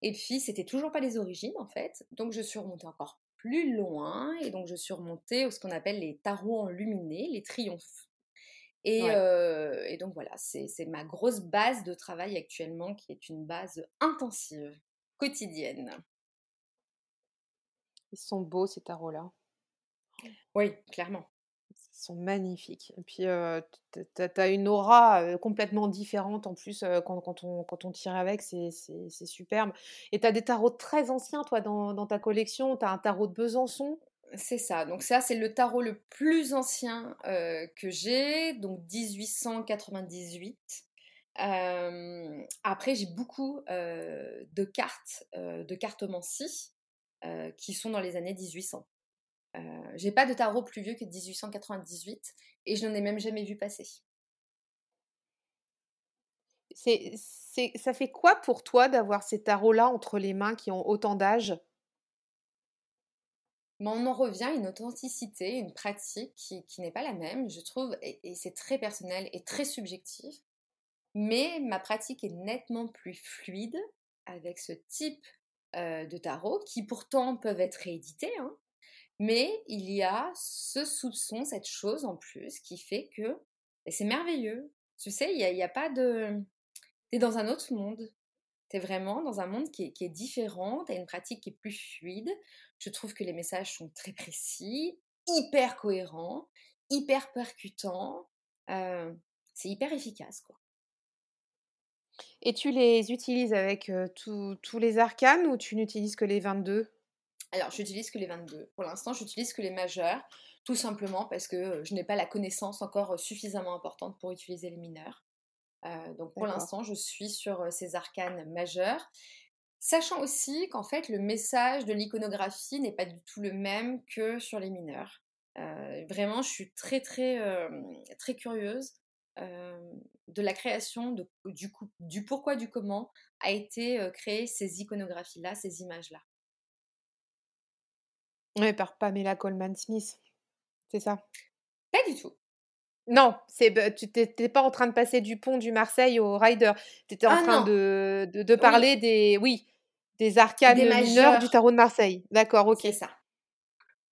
[SPEAKER 2] Et puis, c'était toujours pas les origines, en fait. Donc, je suis remontée encore plus loin, et donc je suis remontée au ce qu'on appelle les tarots enluminés, les triomphes. Et, euh, et donc voilà, c'est ma grosse base de travail actuellement, qui est une base intensive, quotidienne.
[SPEAKER 1] Ils sont beaux ces tarots-là.
[SPEAKER 2] Oui, clairement.
[SPEAKER 1] Ils sont magnifiques. Et puis, tu as une aura complètement différente en plus quand, quand, on, quand on tire avec, c'est superbe. Et tu as des tarots très anciens, toi, dans, dans ta collection? Tu as un tarot de Besançon?
[SPEAKER 2] C'est ça. Donc ça, c'est le tarot le plus ancien que j'ai, donc 1898. après, j'ai beaucoup de cartes, de cartomancie, qui sont dans les années 1800. Euh, j'ai pas de tarot plus vieux que 1898 et je n'en ai même jamais vu passer.
[SPEAKER 1] C'est, ça fait quoi pour toi d'avoir ces tarots-là entre les mains qui ont autant d'âge?
[SPEAKER 2] On en revient à une authenticité, une pratique qui, n'est pas la même, je trouve, et, c'est très personnel et très subjectif. Mais ma pratique est nettement plus fluide avec ce type euh, de tarot qui pourtant peuvent être réédités. Hein. Mais il y a ce soupçon, cette chose en plus qui fait que c'est merveilleux. Tu sais, il n'y a, a, pas de... Tu es dans un autre monde. Tu es vraiment dans un monde qui est, qui est différent, tu as une pratique qui est plus fluide. Je trouve que les messages sont très précis, hyper cohérents, hyper percutants. Euh, c'est hyper efficace, quoi.
[SPEAKER 1] Et tu les utilises avec tous les arcanes ou tu n'utilises que les 22
[SPEAKER 2] alors, j'utilise que les 22. Pour l'instant, j'utilise que les majeurs, tout simplement parce que je n'ai pas la connaissance encore suffisamment importante pour utiliser les mineurs. Euh, donc, pour l'instant, je suis sur ces arcanes majeurs. Sachant aussi qu'en fait, le message de l'iconographie n'est pas du tout le même que sur les mineurs. Euh, vraiment, je suis très, très, très curieuse de la création, de, du, du pourquoi, du comment a été créée ces iconographies-là, ces images-là.
[SPEAKER 1] Oui, par Pamela Coleman Smith. C'est ça?
[SPEAKER 2] Pas du tout.
[SPEAKER 1] Non, c'est tu n'étais pas en train de passer du pont du Marseille au Rider. Tu étais en ah train de, de, parler des oui, des arcanes mineurs du tarot de Marseille. D'accord, OK.
[SPEAKER 2] C'est ça.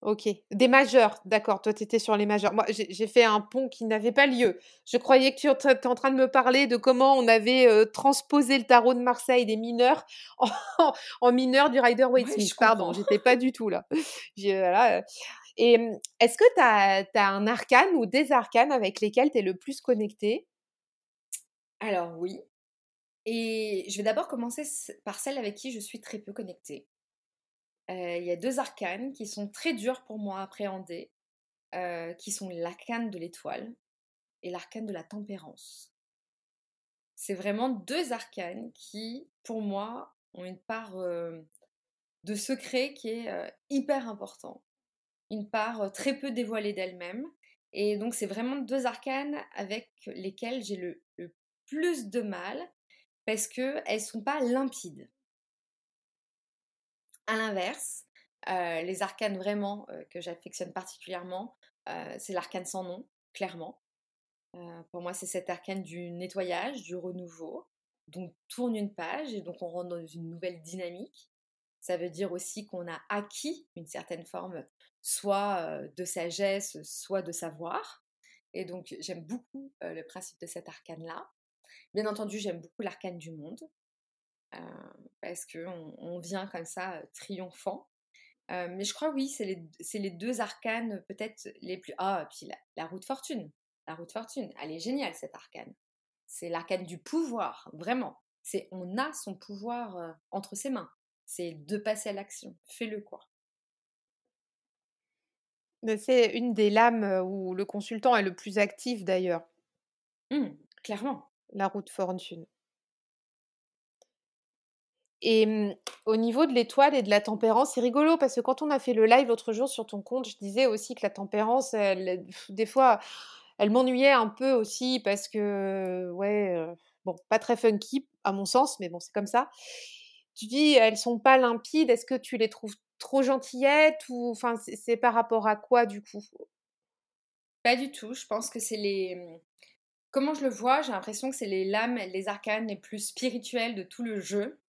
[SPEAKER 1] OK. Des majeurs, d'accord. Toi, tu étais sur les majeurs. Moi, j'ai fait un pont qui n'avait pas lieu. Je croyais que tu étais en train de me parler de comment on avait, heu, transposé le tarot de Marseille des mineurs en en mineurs du
[SPEAKER 2] Ouais, je
[SPEAKER 1] Rider-Waite-Smith. Pardon,
[SPEAKER 2] comprends.
[SPEAKER 1] j'étais pas du tout là. Voilà, heu et est-ce que tu as as un arcane ou des arcanes avec lesquels tu es le plus connecté?
[SPEAKER 2] Alors oui, et je vais d'abord commencer par celle avec qui je suis très peu connectée. Heu, il y a 2 arcanes qui sont très durs pour moi à appréhender, heu, qui sont l'arcane de l'étoile et l'arcane de la tempérance. C'est vraiment 2 arcanes qui, pour moi, ont une part, heu, de secret qui est, hyper important. Une part, très peu dévoilée d'elle-même et donc c'est vraiment 2 arcanes avec lesquelles j'ai le le plus de mal parce qu'elles sont pas limpides. À l'inverse, heu, les arcanes vraiment, heu, que j'affectionne particulièrement, heu, c'est l'arcane sans nom, clairement. Pour moi, c'est cet arcane du nettoyage, du renouveau. Donc tourne une page et donc on rentre dans une nouvelle dynamique. Ça veut dire aussi qu'on a acquis une certaine forme, soit, de sagesse, soit de savoir et donc j'aime beaucoup, le principe de cet arcane-là. Bien entendu, j'aime beaucoup l'arcane du monde, parce qu'on on vient comme ça, heu, triomphant. Heu, mais je crois oui, c'est les 2 arcanes peut-être les plus ah, puis la la roue de fortune. La roue de fortune, elle est géniale cette arcane. C'est l'arcane du pouvoir, vraiment. C'est on a son pouvoir, entre ses mains. C'est de passer à l'action. Fais-le, quoi.
[SPEAKER 1] C'est une des lames, où le consultant est le plus actif d'ailleurs,
[SPEAKER 2] Mmh, clairement.
[SPEAKER 1] la roue de fortune. Et mmh, au niveau de l'étoile et de la tempérance, c'est rigolo parce que quand on a fait le live l'autre jour sur ton compte, je disais aussi que la tempérance, des fois, elle m'ennuyait un peu aussi parce que, ouais, heu, bon, pas très funky à mon sens, mais bon, c'est comme ça. Tu dis: «Elles sont pas limpides», est-ce que tu les trouves trop gentillettes ou enfin, c'est c'est par rapport à quoi du coup?
[SPEAKER 2] Pas du tout, je pense que c'est les, mmh comment je le vois, j'ai l'impression que c'est les lames, les arcanes les plus spirituelles de tout le jeu.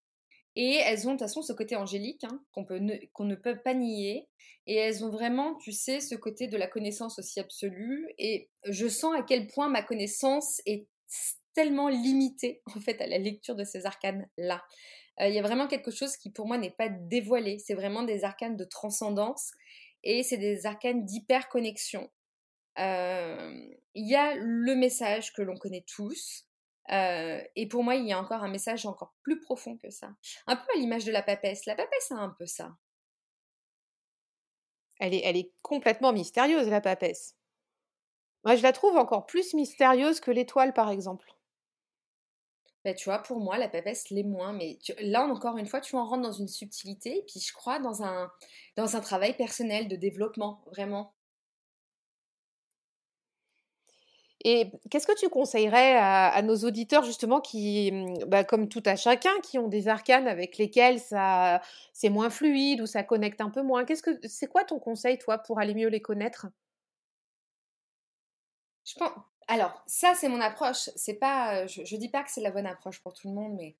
[SPEAKER 2] Et elles ont de toute façon ce côté angélique hein, qu'on ne peut pas nier. Et elles ont vraiment, tu sais, ce côté de la connaissance aussi absolue. Et je sens à quel point ma connaissance est tellement limitée en fait à la lecture de ces arcanes-là. Euh, Il y a vraiment quelque chose qui pour moi n'est pas dévoilé. C'est vraiment des arcanes de transcendance et c'est des arcanes d'hyper-connexion. Euh, Il y a le message que l'on connaît tous, euh, et pour moi, il y a encore un message encore plus profond que ça. Un peu à l'image de la papesse. La papesse a un peu ça.
[SPEAKER 1] Elle est elle est complètement mystérieuse la papesse. Moi, je la trouve encore plus mystérieuse que l'étoile, par exemple.
[SPEAKER 2] Bah, tu vois, pour moi, la papesse l'est moins. Mais tu- là, encore une fois, tu en rentres dans une subtilité. Et puis, je crois dans un, dans un travail personnel de développement, vraiment.
[SPEAKER 1] Et qu'est-ce que tu conseillerais à nos auditeurs justement qui, mmh, bah, comme tout à chacun, qui ont des arcanes avec lesquels c'est moins fluide ou ça connecte un peu moins? Qu'est-ce que c'est quoi ton conseil, toi, pour aller mieux les connaître?
[SPEAKER 2] Je pense. Alors, ça, c'est mon approche. C'est pas, je, je dis pas que c'est la bonne approche pour tout le monde, mais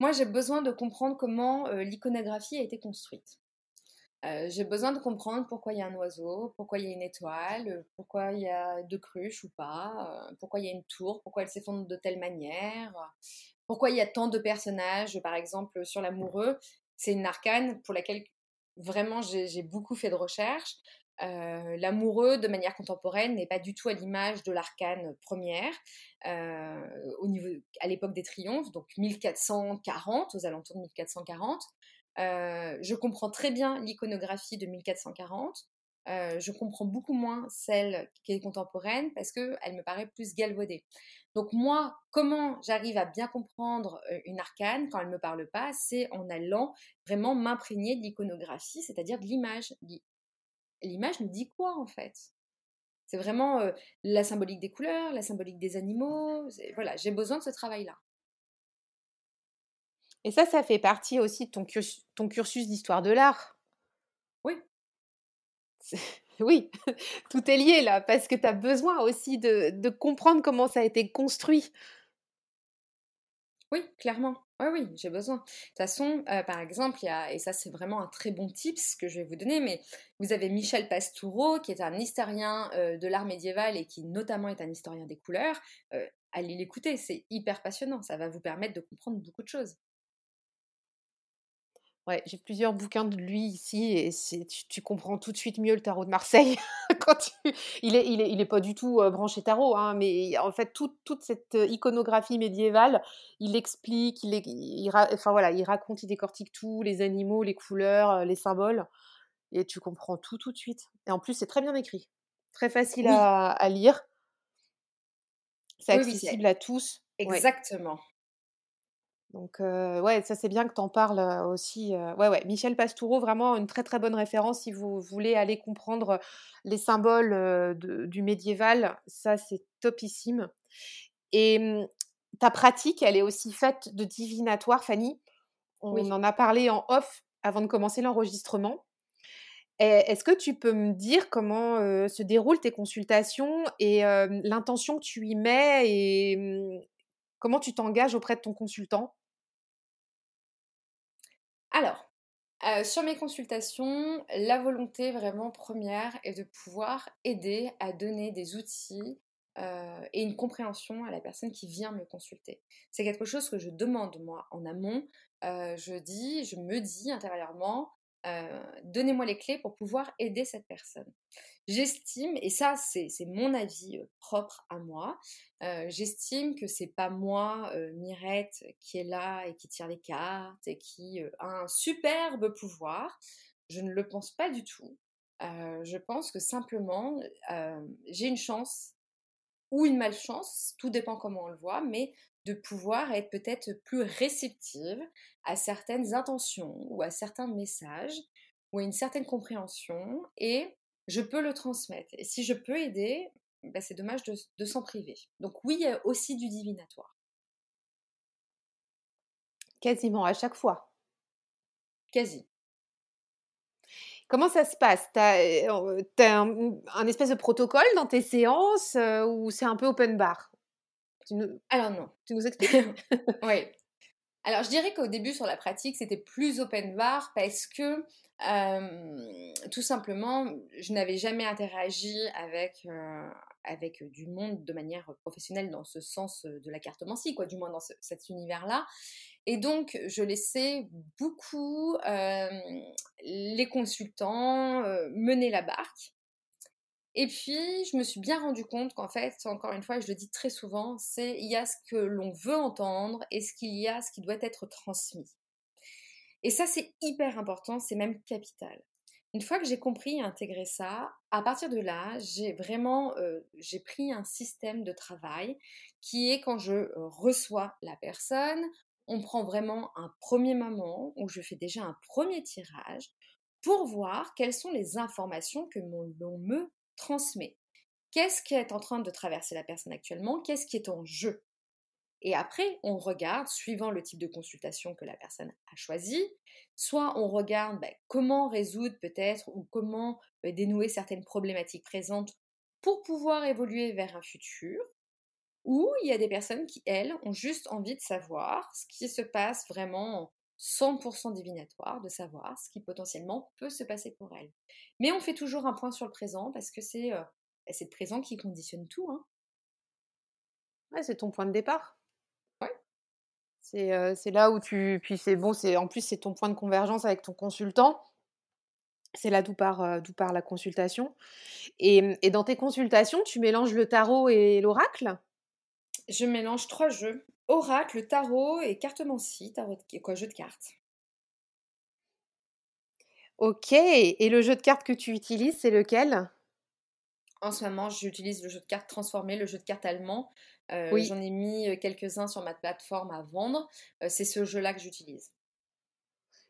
[SPEAKER 2] moi, j'ai besoin de comprendre comment l'iconographie a été construite. Euh, j'ai besoin de comprendre pourquoi il y a un oiseau, pourquoi il y a une étoile, pourquoi il y a deux cruches ou pas, euh, pourquoi il y a une tour, pourquoi elle s'effondre de telle manière, pourquoi il y a tant de personnages, par exemple sur l'amoureux. C'est une arcane pour laquelle vraiment j'ai beaucoup fait de recherches. Euh, l'amoureux de manière contemporaine n'est pas du tout à l'image de l'arcane première au niveau à l'époque des triomphes donc 1440 aux alentours de 1440 euh, je comprends très bien l'iconographie de 1440. Euh, je comprends beaucoup moins celle qui est contemporaine parce qu'elle me paraît plus galvaudée. Donc moi, comment j'arrive à bien comprendre euh, une arcane quand elle ne me parle pas C'est en allant vraiment m'imprégner de l'iconographie, c'est-à-dire de l'image. L'image nous dit quoi en fait? C'est vraiment la symbolique des couleurs, la symbolique des animaux. Voilà, j'ai besoin de ce travail-là.
[SPEAKER 1] Et ça, ça fait partie aussi de ton cursus ton cursus d'histoire de l'art?
[SPEAKER 2] Oui,
[SPEAKER 1] oui, tout est lié là, parce que tu as besoin aussi de de comprendre comment ça a été construit.
[SPEAKER 2] Oui, clairement. Oui, oui, j'ai besoin. De toute façon, par exemple, il y a, et ça c'est vraiment un très bon tips que je vais vous donner, mais vous avez Michel Pastoureau, qui est un historien de l'art médiéval et qui notamment est un historien des couleurs. allez l'écouter, c'est hyper passionnant, ça va vous permettre de comprendre beaucoup de choses.
[SPEAKER 1] Ouais, j'ai plusieurs bouquins de lui ici et c'est tu, comprends tout de suite mieux le tarot de Marseille quand il est il est il est pas du tout branché tarot hein, mais en fait toute toute cette iconographie médiévale, il explique, il, il, enfin voilà, il raconte, il décortique tout, les animaux, les couleurs, les symboles et tu comprends tout tout de suite. Et en plus c'est très bien écrit, très facile à, lire. C'est accessible à tous.
[SPEAKER 2] Exactement.
[SPEAKER 1] Donc, ouais, ça c'est bien que tu en parles aussi. ouais, ouais, Michel Pastoureau, vraiment une très très bonne référence si vous voulez aller comprendre les symboles du médiéval. Ça c'est topissime. Et mmh, ta pratique, elle est aussi faite de divinatoire, Fanny. On en a parlé en off avant de commencer l'enregistrement. Est-ce que tu peux me dire comment se déroulent tes consultations et l'intention que tu y mets et mmh, comment tu t'engages auprès de ton consultant?
[SPEAKER 2] Alors, sur mes consultations, la volonté vraiment première est de pouvoir aider à donner des outils et une compréhension à la personne qui vient me consulter. C'est quelque chose que je demande moi en amont. je dis, je me dis intérieurement, donnez-moi les clés pour pouvoir aider cette personne. J'estime, et ça c'est mon avis propre à moi, j'estime que c'est pas moi, Mirette, qui est là et qui tire les cartes et qui a un superbe pouvoir. Je ne le pense pas du tout. je pense que simplement j'ai une chance ou une malchance, tout dépend comment on le voit, mais de pouvoir être peut-être plus réceptive à certaines intentions ou à certains messages ou à une certaine compréhension et je peux le transmettre. Et si je peux aider, bah, c'est dommage de, s'en priver. Donc oui, il y a aussi du divinatoire.
[SPEAKER 1] Quasiment à chaque fois.
[SPEAKER 2] Quasi.
[SPEAKER 1] Comment ça se passe? Tu as, un, espèce de protocole dans tes séances ou c'est un peu open bar?
[SPEAKER 2] Alors non.
[SPEAKER 1] Tu nous expliques
[SPEAKER 2] Oui. Alors je dirais qu'au début sur la pratique, c'était plus open bar parce que tout simplement, je n'avais jamais interagi avec, avec du monde de manière professionnelle dans ce sens de la cartomancie, quoi, du moins dans cet univers-là. Et donc, je laissais beaucoup les consultants mener la barque. Et puis, je me suis bien rendu compte qu'en fait, encore une fois, je le dis très souvent, c'est il y a ce que l'on veut entendre et ce qu'il y a, ce qui doit être transmis. Et ça, c'est hyper important, c'est même capital. Une fois que j'ai compris et intégré ça, à partir de là, j'ai vraiment euh, j'ai pris un système de travail qui est quand je euh, reçois la personne, on prend vraiment un premier moment où je fais déjà un premier tirage pour voir quelles sont les informations que l'on me transmet. Qu'est-ce qui est en train de traverser la personne actuellement? Qu'est-ce qui est en jeu? Et après, on regarde, suivant le type de consultation que la personne a choisi, soit on regarde ben, comment résoudre peut-être ou comment ben, dénouer certaines problématiques présentes pour pouvoir évoluer vers un futur, ou il y a des personnes qui, elles, ont juste envie de savoir ce qui se passe vraiment 100% divinatoire, de savoir ce qui potentiellement peut se passer pour elles. Mais on fait toujours un point sur le présent parce que c'est euh, ben, le présent qui conditionne tout. Hein.
[SPEAKER 1] c'est ton point de départ. C'est là où tu. Puis c'est bon, en plus, c'est ton point de convergence avec ton consultant. C'est là d'où part, d'où part la consultation. Et, et, dans tes consultations, tu mélanges le tarot et l'oracle?
[SPEAKER 2] Je mélange trois jeux oracle, tarot et cartomancie, tarot quoi, jeu de cartes.
[SPEAKER 1] Ok, et le jeu de cartes que tu utilises, c'est lequel?
[SPEAKER 2] En ce moment, j'utilise le jeu de cartes transformé, le jeu de cartes allemand. Euh, j'en ai mis quelques-uns sur ma plateforme à vendre. c'est ce jeu-là que j'utilise.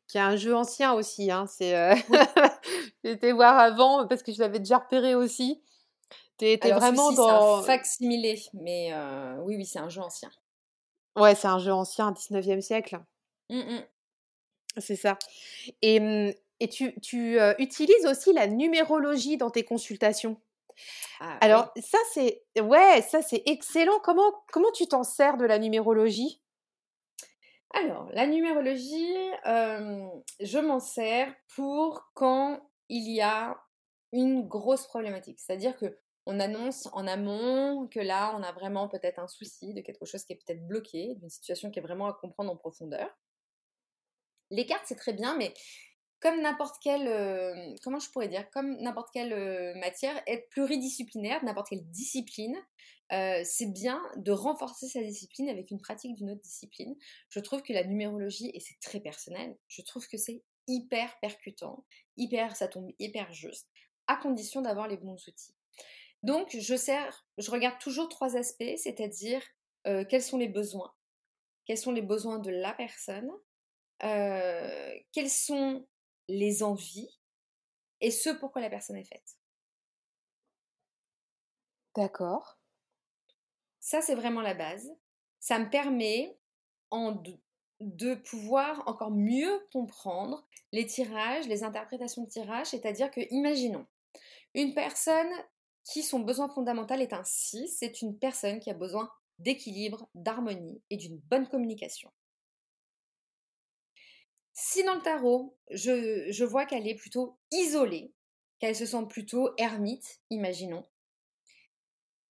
[SPEAKER 1] Qui est un jeu ancien aussi. Hein, c'est, J'étais voir avant parce que je l'avais déjà repéré aussi.
[SPEAKER 2] Tu étais vraiment dans. C'est un facsimilé, mais oui, oui, c'est un jeu ancien.
[SPEAKER 1] Ouais, c'est un jeu ancien, 19e siècle. Mmh c'est ça. Et, mmh, et tu, tu utilises aussi la numérologie dans tes consultations ah, Alors ça c'est ouais, ça c'est excellent. Comment comment tu t'en sers de la numérologie?
[SPEAKER 2] Alors, la numérologie, je m'en sers pour quand il y a une grosse problématique. C'est-à-dire que on annonce en amont que là, on a vraiment peut-être un souci de quelque chose qui est peut-être bloqué, d'une situation qui est vraiment à comprendre en profondeur. Les cartes, c'est très bien, mais comme n'importe quelle, euh, comment je pourrais dire, comme n'importe quelle euh, matière, être pluridisciplinaire, n'importe quelle discipline, euh, c'est bien de renforcer sa discipline avec une pratique d'une autre discipline. Je trouve que la numérologie, et c'est très personnel, je trouve que c'est hyper percutant, hyper, ça tombe hyper juste, à condition d'avoir les bons outils. Donc, je sers, je regarde toujours trois aspects, c'est-à-dire quels sont les besoins, quels sont les besoins de la personne, quelles sont les envies et ce pourquoi la personne est faite.
[SPEAKER 1] D'accord.
[SPEAKER 2] Ça, c'est vraiment la base. Ça me permet en de, pouvoir encore mieux comprendre les tirages, les interprétations de tirages, c'est-à-dire que, imaginons, une personne qui son besoin fondamental est un 6, c'est une personne qui a besoin d'équilibre, d'harmonie et d'une bonne communication. Si dans le tarot, je, vois qu'elle est plutôt isolée, qu'elle se sent plutôt ermite, imaginons,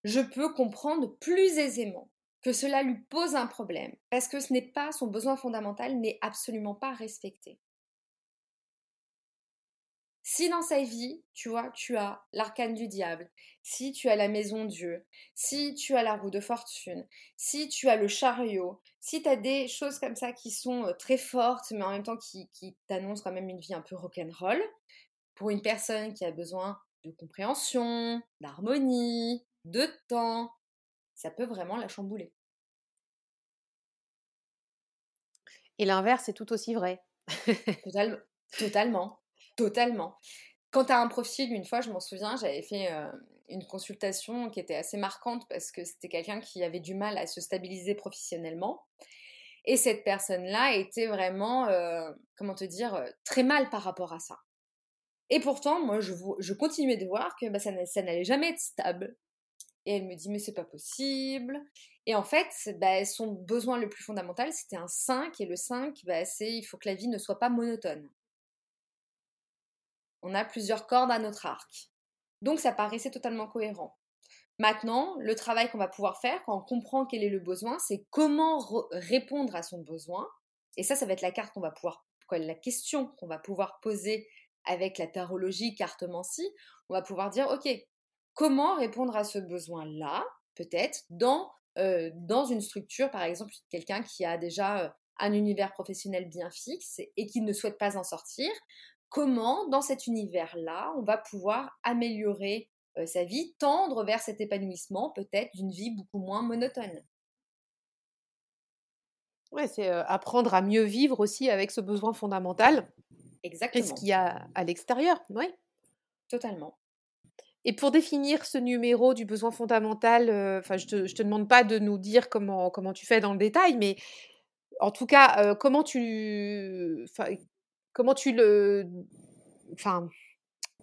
[SPEAKER 2] je peux comprendre plus aisément que cela lui pose un problème, parce que ce n'est pas son besoin fondamental, n'est absolument pas respecté. Si dans sa vie, tu vois, tu as l'arcane du diable, si tu as la maison Dieu, si tu as la roue de fortune, si tu as le chariot, si tu as des choses comme ça qui sont très fortes, mais en même temps qui, qui t'annoncent quand même une vie un peu rock'n'roll, pour une personne qui a besoin de compréhension, d'harmonie, de temps, ça peut vraiment la chambouler.
[SPEAKER 1] Et l'inverse est tout aussi vrai.
[SPEAKER 2] totalement. Totalement. Quand tu as un profil, une fois, je m'en souviens, j'avais fait euh, une consultation qui était assez marquante parce que c'était quelqu'un qui avait du mal à se stabiliser professionnellement. Et cette personne-là était vraiment, euh, comment te dire, euh, très mal par rapport à ça. Et pourtant, moi, je, je continuais de voir que bah, ça, n'allait jamais être stable. Et elle me dit, mais c'est pas possible. Et en fait, bah, son besoin le plus fondamental, c'était un 5. Et le 5, bah, c'est il faut que la vie ne soit pas monotone on a plusieurs cordes à notre arc. Donc ça paraissait totalement cohérent. Maintenant, le travail qu'on va pouvoir faire quand on comprend quel est le besoin, c'est comment répondre à son besoin. Et ça, ça va être la carte qu'on va pouvoir, la question qu'on va pouvoir poser avec la tarologie cartomancie. On va pouvoir dire, ok, comment répondre à ce besoin-là, peut-être dans euh, une structure, par exemple, quelqu'un qui a déjà euh, un univers professionnel bien fixe et qui ne souhaite pas en sortir, comment, dans cet univers-là, on va pouvoir améliorer euh, sa vie, tendre vers cet épanouissement peut-être d'une vie beaucoup moins monotone.
[SPEAKER 1] Ouais, c'est euh, apprendre à mieux vivre aussi avec ce besoin fondamental.
[SPEAKER 2] Exactement.
[SPEAKER 1] Et ce qu'il y a à l'extérieur, oui.
[SPEAKER 2] Totalement.
[SPEAKER 1] Et pour définir ce numéro du besoin fondamental, euh, je ne te, demande pas de nous dire comment, comment tu fais dans le détail, mais en tout cas, comment tu, comment tu le. Enfin,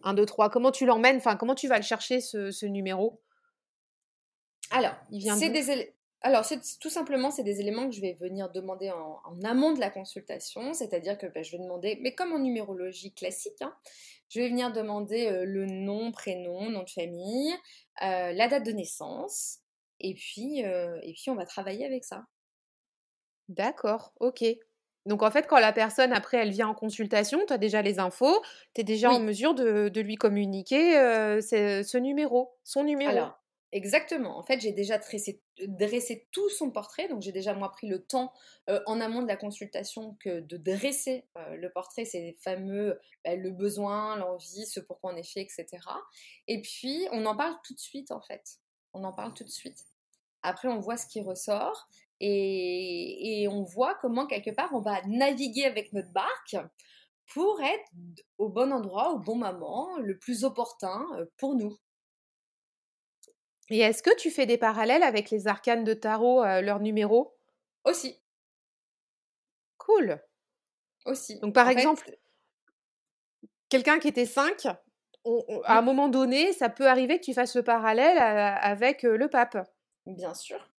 [SPEAKER 1] 1, 2, 3, comment tu l'emmènes Enfin, comment tu vas le chercher, ce, numéro?
[SPEAKER 2] Alors, c'est des Alors, tout simplement, c'est des éléments que je vais venir demander en, amont de la consultation, c'est-à-dire que bah, je vais demander, mais comme en numérologie classique, hein, je vais venir demander euh, le nom, prénom, nom de famille, euh, la date de naissance, et puis, euh, et puis on va travailler avec ça.
[SPEAKER 1] D'accord, ok. Donc en fait, quand la personne, après, elle vient en consultation, tu as déjà les infos, tu es déjà en mesure de, lui communiquer ce numéro, son numéro.
[SPEAKER 2] Alors, exactement. En fait, j'ai déjà dressé, tout son portrait, donc j'ai déjà, moi, pris le temps en amont de la consultation que de dresser le portrait, ces fameux, bah, le besoin, l'envie, ce pourquoi on est fait, etc. Et puis, on en parle tout de suite, en fait. On en parle tout de suite. Après, on voit ce qui ressort. Et, on voit comment quelque part on va naviguer avec notre barque pour être au bon endroit, au bon moment, le plus opportun euh, pour nous.
[SPEAKER 1] Et est-ce que tu fais des parallèles avec les arcanes de tarot, euh, leurs numéros?
[SPEAKER 2] Aussi.
[SPEAKER 1] Cool.
[SPEAKER 2] Aussi.
[SPEAKER 1] Donc par exemple, quelqu'un qui était 5, à un moment donné, ça peut arriver que tu fasses le parallèle avec le pape.
[SPEAKER 2] Bien sûr.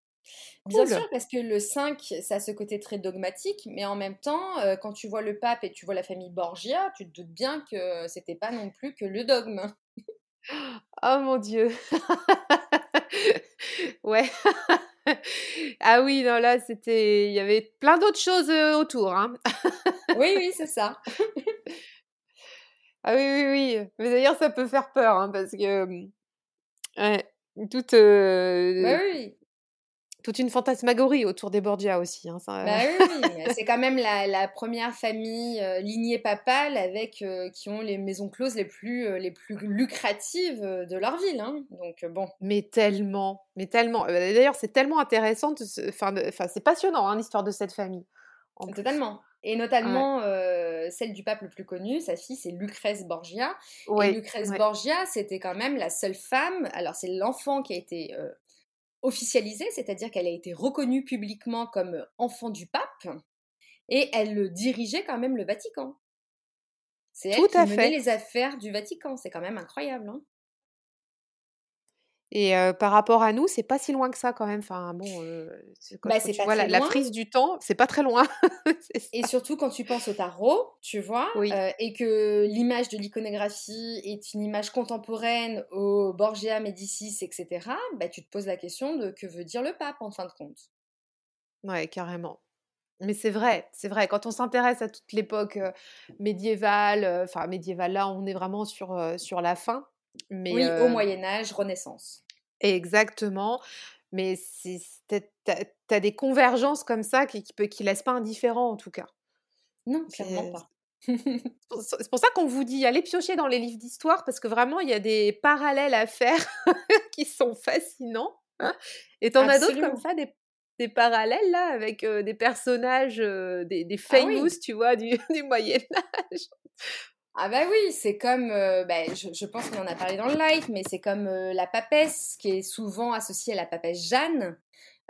[SPEAKER 2] Bien
[SPEAKER 1] Cool.
[SPEAKER 2] sûr, parce que le 5, ça a ce côté très dogmatique, mais en même temps, euh, quand tu vois le pape et tu vois la famille Borgia, tu te doutes bien que c'était pas non plus que le dogme.
[SPEAKER 1] Oh mon Dieu. Ouais. Ah oui, non, là, c'était il y avait plein d'autres choses, heu, autour, hein.
[SPEAKER 2] Oui, oui, c'est ça.
[SPEAKER 1] Ah oui, oui, oui, mais d'ailleurs, ça peut faire peur, hein, parce que, mmh, ouais, toute, heu,
[SPEAKER 2] Bah oui, oui.
[SPEAKER 1] Toute une fantasmagorie autour des Borgia aussi, hein, ça
[SPEAKER 2] Bah oui, c'est quand même la, la première famille euh, lignée papale avec euh, qui ont les maisons closes les plus, euh, les plus lucratives euh, de leur ville. hein. Donc euh, bon,
[SPEAKER 1] mais tellement, mais tellement, d'ailleurs, c'est tellement intéressant enfin c'est passionnant, hein, l'histoire de cette famille, plus.
[SPEAKER 2] totalement. Et
[SPEAKER 1] Ouais.
[SPEAKER 2] notamment euh, celle du pape le plus connu, sa fille, c'est Lucrèce Borgia. Et Lucrèce
[SPEAKER 1] ouais.
[SPEAKER 2] Borgia, c'était quand même la seule femme. Alors c'est l'enfant qui a été euh, officialisé, c'est-à-dire qu'elle a été reconnue publiquement comme enfant du pape. Et elle dirigeait quand même le Vatican. C'est elle
[SPEAKER 1] Tout
[SPEAKER 2] qui
[SPEAKER 1] à
[SPEAKER 2] menait
[SPEAKER 1] fait
[SPEAKER 2] les affaires du Vatican. C'est quand même incroyable. Hein
[SPEAKER 1] et par rapport à nous, c'est pas si loin que ça quand même, enfin bon, c'est quand
[SPEAKER 2] bah,
[SPEAKER 1] quand tu vois la frise du temps, c'est pas très loin.
[SPEAKER 2] Et surtout quand tu penses au tarot, tu vois,
[SPEAKER 1] Oui.
[SPEAKER 2] euh, et que l'image de l'iconographie est une image contemporaine au Borgia, Médicis, etc., bah, tu te poses la question de que veut dire le pape en fin de compte.
[SPEAKER 1] Ouais, carrément. Mais c'est vrai, c'est vrai. Quand on s'intéresse à toute l'époque, médiévale, enfin médiévale, là, on est vraiment sur, sur la fin. Mais
[SPEAKER 2] Oui, au Moyen Âge, Renaissance.
[SPEAKER 1] exactement. Mais tu as des convergences comme ça qui qui peut qui laissent pas indifférent, en tout cas.
[SPEAKER 2] Non, clairement pas.
[SPEAKER 1] c'est pour ça qu'on vous dit: «Allez piocher dans les livres d'histoire» parce que vraiment, il y a des parallèles à faire qui sont fascinants, hein. Et tu en as d'autres comme ça, des des parallèles là avec, des personnages, des des
[SPEAKER 2] Ah
[SPEAKER 1] famous,
[SPEAKER 2] oui.
[SPEAKER 1] tu vois, du du Moyen Âge?
[SPEAKER 2] Ah bah oui, c'est comme, euh, bah, je, je pense qu'on en a parlé dans le live, mais c'est comme euh, la papesse qui est souvent associée à la papesse Jeanne.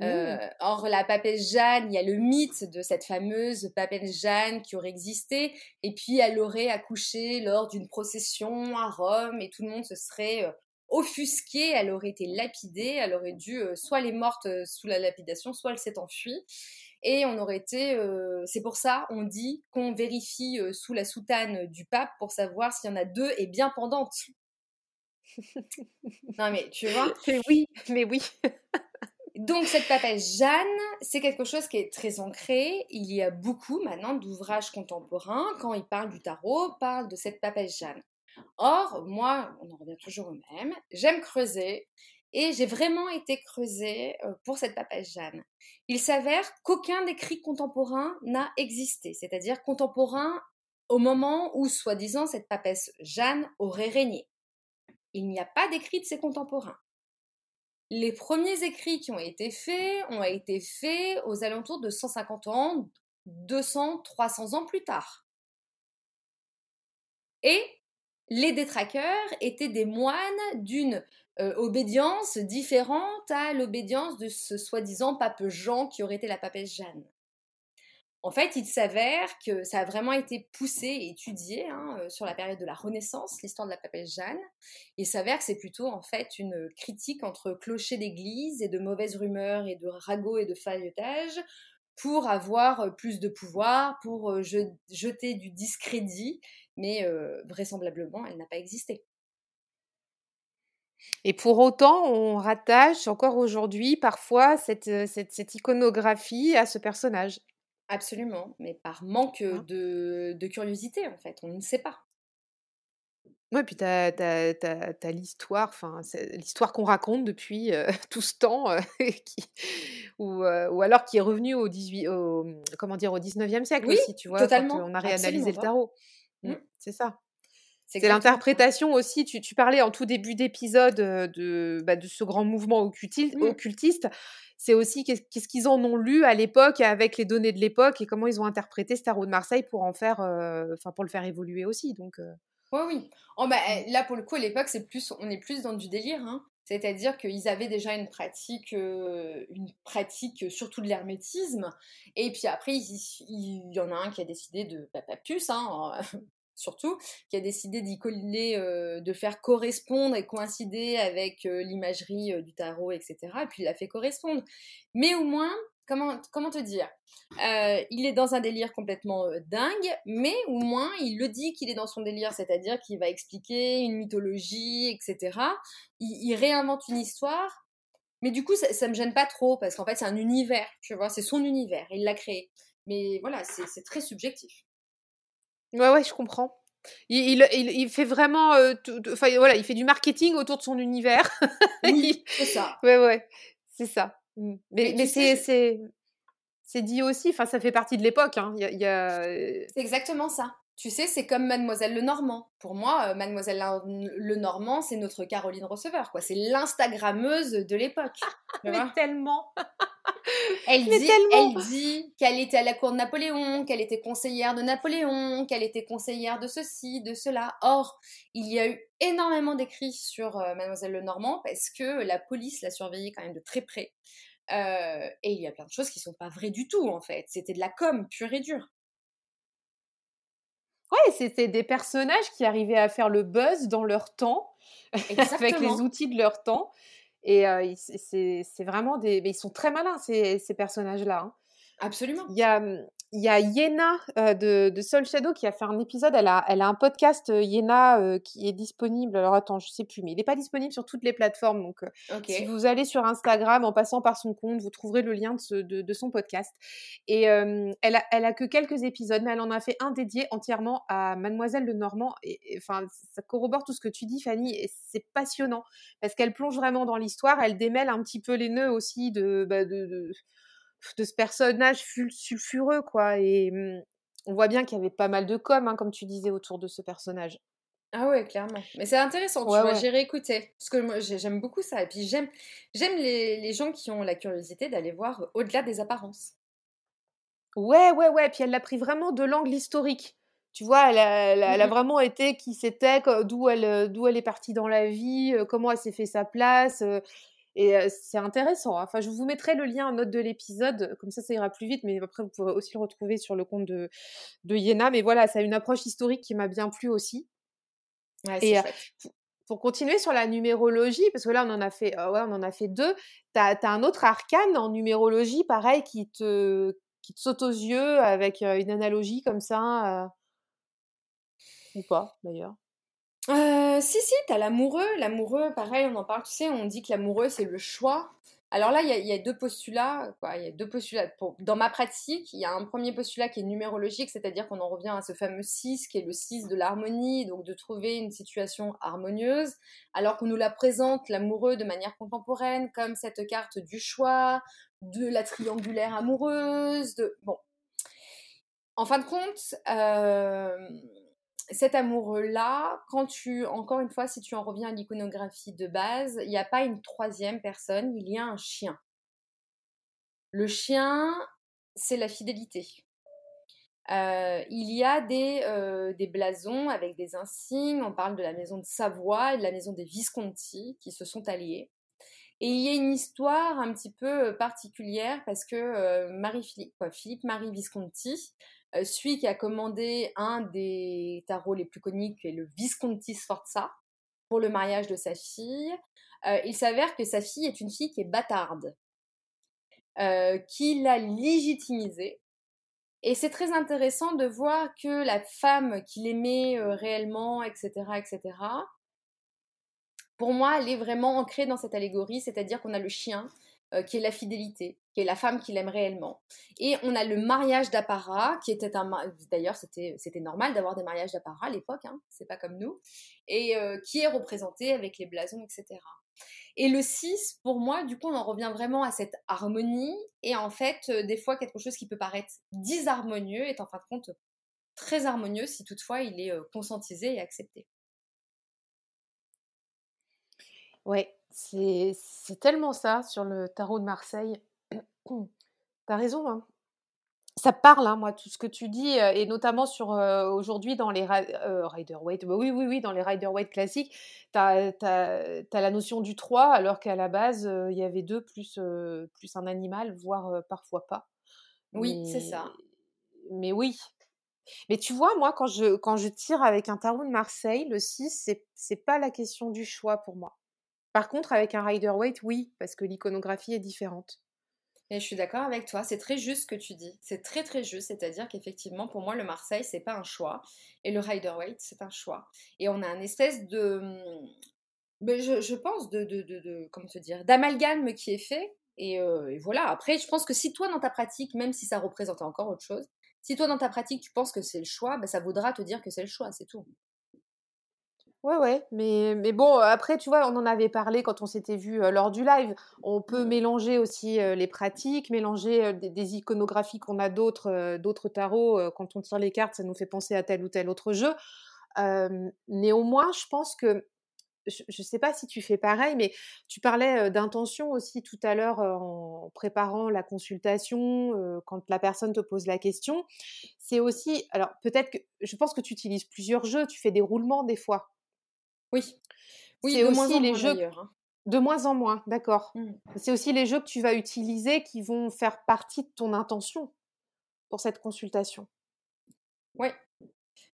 [SPEAKER 2] Euh,
[SPEAKER 1] Mmh.
[SPEAKER 2] or, la papesse Jeanne, il y a le mythe de cette fameuse papesse Jeanne qui aurait existé, et puis elle aurait accouché lors d'une procession à Rome, et tout le monde se serait euh, offusqué, elle aurait été lapidée, elle aurait dû, euh, soit elle est morte euh, sous la lapidation, soit elle s'est enfuie. Et on aurait été, euh, c'est pour ça, on dit qu'on vérifie euh, sous la soutane du pape pour savoir s'il y en a deux et bien pendantes. Non mais tu vois,
[SPEAKER 1] Mais oui, mais oui.
[SPEAKER 2] Donc cette papesse Jeanne, c'est quelque chose qui est très ancré. Il y a beaucoup maintenant d'ouvrages contemporains, quand ils parlent du tarot, parlent de cette papesse Jeanne. Or, moi, on en revient toujours au même, j'aime creuser, et j'ai vraiment été creusée euh, pour cette papesse Jeanne. Il s'avère qu'aucun écrit contemporain n'a existé, c'est-à-dire contemporain au moment où, soi-disant, cette papesse Jeanne aurait régné. Il n'y a pas d'écrit de ses contemporains. Les premiers écrits qui ont été faits ont été faits aux alentours de 150 ans, 200, 300 ans plus tard. Et les détraqueurs étaient des moines d'une euh, obédience différente à l'obédience de ce soi-disant pape Jean qui aurait été la papesse Jeanne. En fait, il s'avère que ça a vraiment été poussé et étudié hein, euh, sur la période de la Renaissance, l'histoire de la papesse Jeanne. Il s'avère que c'est plutôt en fait une critique entre clocher d'église et de mauvaises rumeurs et de ragots et de faillotage pour avoir euh, plus de pouvoir, pour euh, je- jeter du discrédit, mais vraisemblablement, elle n'a pas existé.
[SPEAKER 1] Et pour autant, on rattache encore aujourd'hui parfois cette, heu, cette cette iconographie à ce personnage,
[SPEAKER 2] Absolument, mais par manque
[SPEAKER 1] hein.
[SPEAKER 2] de, de curiosité en fait, on ne sait pas.
[SPEAKER 1] Ouais, puis tu as tu l'histoire, enfin, l'histoire qu'on raconte depuis, heu, tout ce temps, qui ou ou alors qui est revenue au 18 au, mmh, comment dire? Au 19e siècle
[SPEAKER 2] Oui,
[SPEAKER 1] aussi, tu vois? Quand,
[SPEAKER 2] totalement,
[SPEAKER 1] on a réanalysé le tarot. Mmh,
[SPEAKER 2] Mm,
[SPEAKER 1] c'est ça.
[SPEAKER 2] C'est
[SPEAKER 1] l'interprétation aussi, tu tu parlais en tout début d'épisode, de, bah, de ce grand mouvement occultil
[SPEAKER 2] Mm.
[SPEAKER 1] occultiste. C'est aussi qu'est-ce qu'ils en ont lu à l'époque avec les données de l'époque et comment ils ont interprété tarot de Marseille pour en faire, enfin, pour le faire évoluer aussi donc heu,
[SPEAKER 2] Oui, oui. Oh, bah,
[SPEAKER 1] mmh.
[SPEAKER 2] eh, là, pour le coup, à l'époque, c'est plus, on est plus dans du délire. hein. C'est-à-dire qu'ils avaient déjà une pratique, euh, une pratique surtout de l'hermétisme. Et puis après, il, il y en a un qui a décidé de, bah, pas plus, hein, surtout, qui a décidé d'y coller, de faire correspondre et coïncider avec l'imagerie du tarot, etc. Et puis il l'a fait correspondre. Mais au moins, comment, comment te dire Il est dans un délire complètement dingue, mais au moins il le dit qu'il est dans son délire, c'est-à-dire qu'il va expliquer une mythologie, etc. Il, réinvente une histoire, mais du coup ça, ça me gêne pas trop parce qu'en fait c'est un univers, tu vois, c'est son univers, il l'a créé. Mais voilà, c'est très subjectif.
[SPEAKER 1] Ouais, ouais, je comprends. Il, il, il fait vraiment, enfin voilà, il fait du marketing autour de son univers.
[SPEAKER 2] Oui, c'est ça.
[SPEAKER 1] Ouais, ouais, c'est ça. Mmh. Mais, mais c'est, c'est, c'est dit aussi, enfin ça fait partie de l'époque. Hein. Il y a,
[SPEAKER 2] C'est exactement ça. Tu sais, c'est comme Mademoiselle Lenormand. Pour moi, Mademoiselle Lenormand, c'est notre Caroline Receveur, quoi. C'est l'Instagrammeuse de l'époque.
[SPEAKER 1] mais tellement.
[SPEAKER 2] Elle dit, elle dit qu'elle était à la cour de Napoléon, qu'elle était conseillère de Napoléon, qu'elle était conseillère de ceci, de cela. Or, il y a eu énormément d'écrits sur Mademoiselle Lenormand parce que la police l'a surveillée quand même de très près. et il y a plein de choses qui sont pas vraies du tout, en fait. C'était de la com pure et dure.
[SPEAKER 1] Ouais, c'était des personnages qui arrivaient à faire le buzz dans leur temps, avec les outils de leur temps. Et c'est vraiment des. Mais ils sont très malins, ces, ces personnages-là. Hein.
[SPEAKER 2] Absolument.
[SPEAKER 1] Il y a, mmh, il y a Yena de, de, Soul Shadow qui a fait un épisode. Elle a, elle a un podcast Yena qui est disponible. Alors attends, je sais plus, mais il n'est pas disponible sur toutes les plateformes. Donc si vous allez sur Instagram en passant par son compte, vous trouverez le lien de, de, de son podcast. Et elle, a, elle a que quelques épisodes, mais elle en a fait un dédié entièrement à Mademoiselle de Normand. Et enfin, ça corrobore tout ce que tu dis, Fanny. Et c'est passionnant parce qu'elle plonge vraiment dans l'histoire. Elle démêle un petit peu les nœuds aussi de, bah, de de ce personnage sulfureux, quoi. Et mmh, on voit bien qu'il y avait pas mal de com, hein, comme tu disais, autour de ce personnage.
[SPEAKER 2] Ah ouais, clairement. Mais c'est intéressant, tu vois, j'ai réécouté. Parce que moi, j'aime beaucoup ça. Et puis, j'aime, j'aime les, les, gens qui ont la curiosité d'aller voir au-delà des apparences.
[SPEAKER 1] Ouais, ouais, ouais. Puis elle l'a pris vraiment de l'angle historique. Tu vois, elle a, elle a, mmh vraiment été qui c'était, d'où elle, d'où elle est partie dans la vie, comment elle s'est fait sa place. Et c'est intéressant. Hein. Enfin, je vous mettrai le lien en note de l'épisode, comme ça, ça ira plus vite. Mais après, vous pourrez aussi le retrouver sur le compte de, de Yéna. Mais voilà, ça a une approche historique qui m'a bien plu aussi.
[SPEAKER 2] Ouais, et
[SPEAKER 1] pour continuer sur la numérologie, parce que là, on en a fait, ouais, on en a fait deux. Tu as, un autre arcane en numérologie, pareil, qui te, qui te saute aux yeux avec une analogie comme ça. ou pas, d'ailleurs
[SPEAKER 2] euh, si, si, t'as l'amoureux. L'amoureux, pareil, on en parle, tu sais, on dit que l'amoureux, c'est le choix. Alors là, il y, a deux postulats. Quoi. Y a deux postulats. dans ma pratique, il y a un premier postulat qui est numérologique, c'est-à-dire qu'on en revient à ce fameux 6, qui est le 6 de l'harmonie, donc de trouver une situation harmonieuse, alors qu'on nous la présente, l'amoureux, de manière contemporaine, comme cette carte du choix, de la triangulaire amoureuse, de... Bon. En fin de compte, euh cet amoureux-là, quand tu, encore une fois, si tu en reviens à l'iconographie de base, il n'y a pas une troisième personne, il y a un chien. Le chien, c'est la fidélité. Euh, il y a des, euh, des, blasons avec des insignes. On parle de la maison de Savoie et de la maison des Visconti qui se sont alliés. Et il y a une histoire un petit peu euh, particulière parce que Marie Philippe, Philippe Marie Visconti euh, celui qui a commandé un des tarots les plus qui est le Visconti Sforza, pour le mariage de sa fille. Euh, il s'avère que sa fille est une fille qui est bâtarde, euh, qui l'a légitimisée. Et c'est très intéressant de voir que la femme qu'il aimait réellement, etc., etc., pour moi, elle est vraiment ancrée dans cette allégorie, c'est-à-dire qu'on a le chien qui est la fidélité, qui est la femme qu'il aime réellement. Et on a le mariage d'apparat, qui était un... D'ailleurs, c'était, normal d'avoir des mariages d'apparat à l'époque, hein, c'est pas comme nous, et euh, qui est représenté avec les blasons, etc. Et le 6, pour moi, du coup, on en revient vraiment à cette harmonie, et en fait, euh, des fois, quelque chose qui peut paraître disharmonieux est en fin de compte très harmonieux si toutefois il est conscientisé et accepté.
[SPEAKER 1] Ouais, c'est tellement ça sur le tarot de Marseille. T'as raison, hein. Ça parle, hein, moi, tout ce que tu dis, et notamment sur aujourd'hui dans les Rider Waite. Bah oui, oui, oui, dans les Rider Waite classiques, t'as as, la notion du 3, alors qu'à la base, il y avait deux plus, plus un animal, voire parfois pas.
[SPEAKER 2] Oui, c'est ça.
[SPEAKER 1] Mais oui, Mais tu vois, moi, quand je, quand je tire avec un tarot de Marseille, le 6, c'est, pas la question du choix pour moi. Par contre, avec un Rider-Waite, oui, parce que l'iconographie est différente.
[SPEAKER 2] Et je suis d'accord avec toi, c'est très juste ce que tu dis. C'est très très juste, c'est-à-dire qu'effectivement, pour moi, le Marseille, c'est pas un choix. Et le Rider-Waite, c'est un choix. Et on a un espèce de. Mais je, je pense de, de, de, Comment te dire D'amalgame qui est fait. Et, euh, et, voilà. Après, je pense que si toi, dans ta pratique, même si ça représentait encore autre chose, si toi, dans ta pratique, tu penses que c'est le choix, bah, ça vaudra te dire que c'est le choix, c'est tout.
[SPEAKER 1] Ouais, ouais, mais, mais bon, après, tu vois, on en avait parlé quand on s'était vu lors du live. On peut mélanger aussi les pratiques, mélanger des, iconographies qu'on a d'autres d'autres tarots. quand on tire les cartes, ça nous fait penser à tel ou tel autre jeu. néanmoins, je pense que, je ne sais pas si tu fais pareil, mais tu parlais d'intention aussi tout à l'heure en préparant la consultation, quand la personne te pose la question. C'est aussi, alors peut-être que, je pense que tu utilises plusieurs jeux, tu fais des roulements des fois.
[SPEAKER 2] Oui. Oui, c'est aussi les jeux. Hein.
[SPEAKER 1] De moins en moins, d'accord. Mmh. C'est aussi les jeux que tu vas utiliser qui vont faire partie de ton intention pour cette consultation.
[SPEAKER 2] Oui.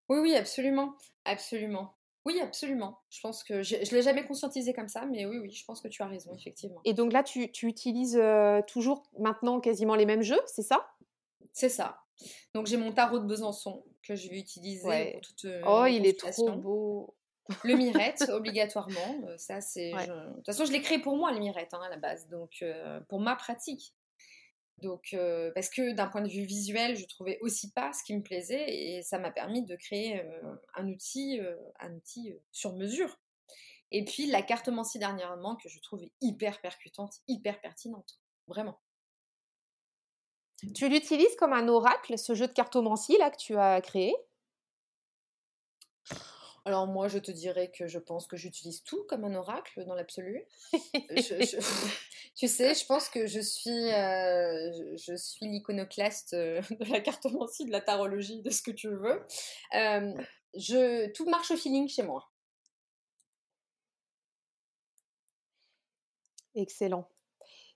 [SPEAKER 2] Oui, oui, absolument. Absolument. Oui, absolument. Je pense que je ne l'ai jamais conscientisé comme ça, mais oui, oui, je pense que tu as raison, effectivement.
[SPEAKER 1] Et donc là, tu, tu utilises toujours maintenant quasiment les mêmes jeux, c'est ça?
[SPEAKER 2] C'est ça. Donc j'ai mon tarot de Besançon que je vais utiliser pour toute.
[SPEAKER 1] oh, il est trop beau.
[SPEAKER 2] Le mirette, obligatoirement. Euh, ça, c'est. De toute façon, je l'ai créé pour moi, le mirette, hein, à la base. Donc, euh, pour ma pratique. Donc, euh, parce que d'un point de vue visuel, je trouvais aussi pas ce qui me plaisait et ça m'a permis de créer un outil, un outil sur mesure. Et puis la cartomancie dernièrement que je trouvais hyper percutante, hyper pertinente, vraiment.
[SPEAKER 1] Tu l'utilises comme un oracle, ce jeu de cartomancie là que tu as créé?
[SPEAKER 2] Alors moi, je te dirais que je pense que j'utilise tout comme un oracle dans l'absolu. tu sais, je pense que je suis, euh, je, suis l'iconoclaste euh, de la cartomancie, de la tarologie, de ce que tu veux. Euh, je, tout marche au feeling chez moi.
[SPEAKER 1] Excellent.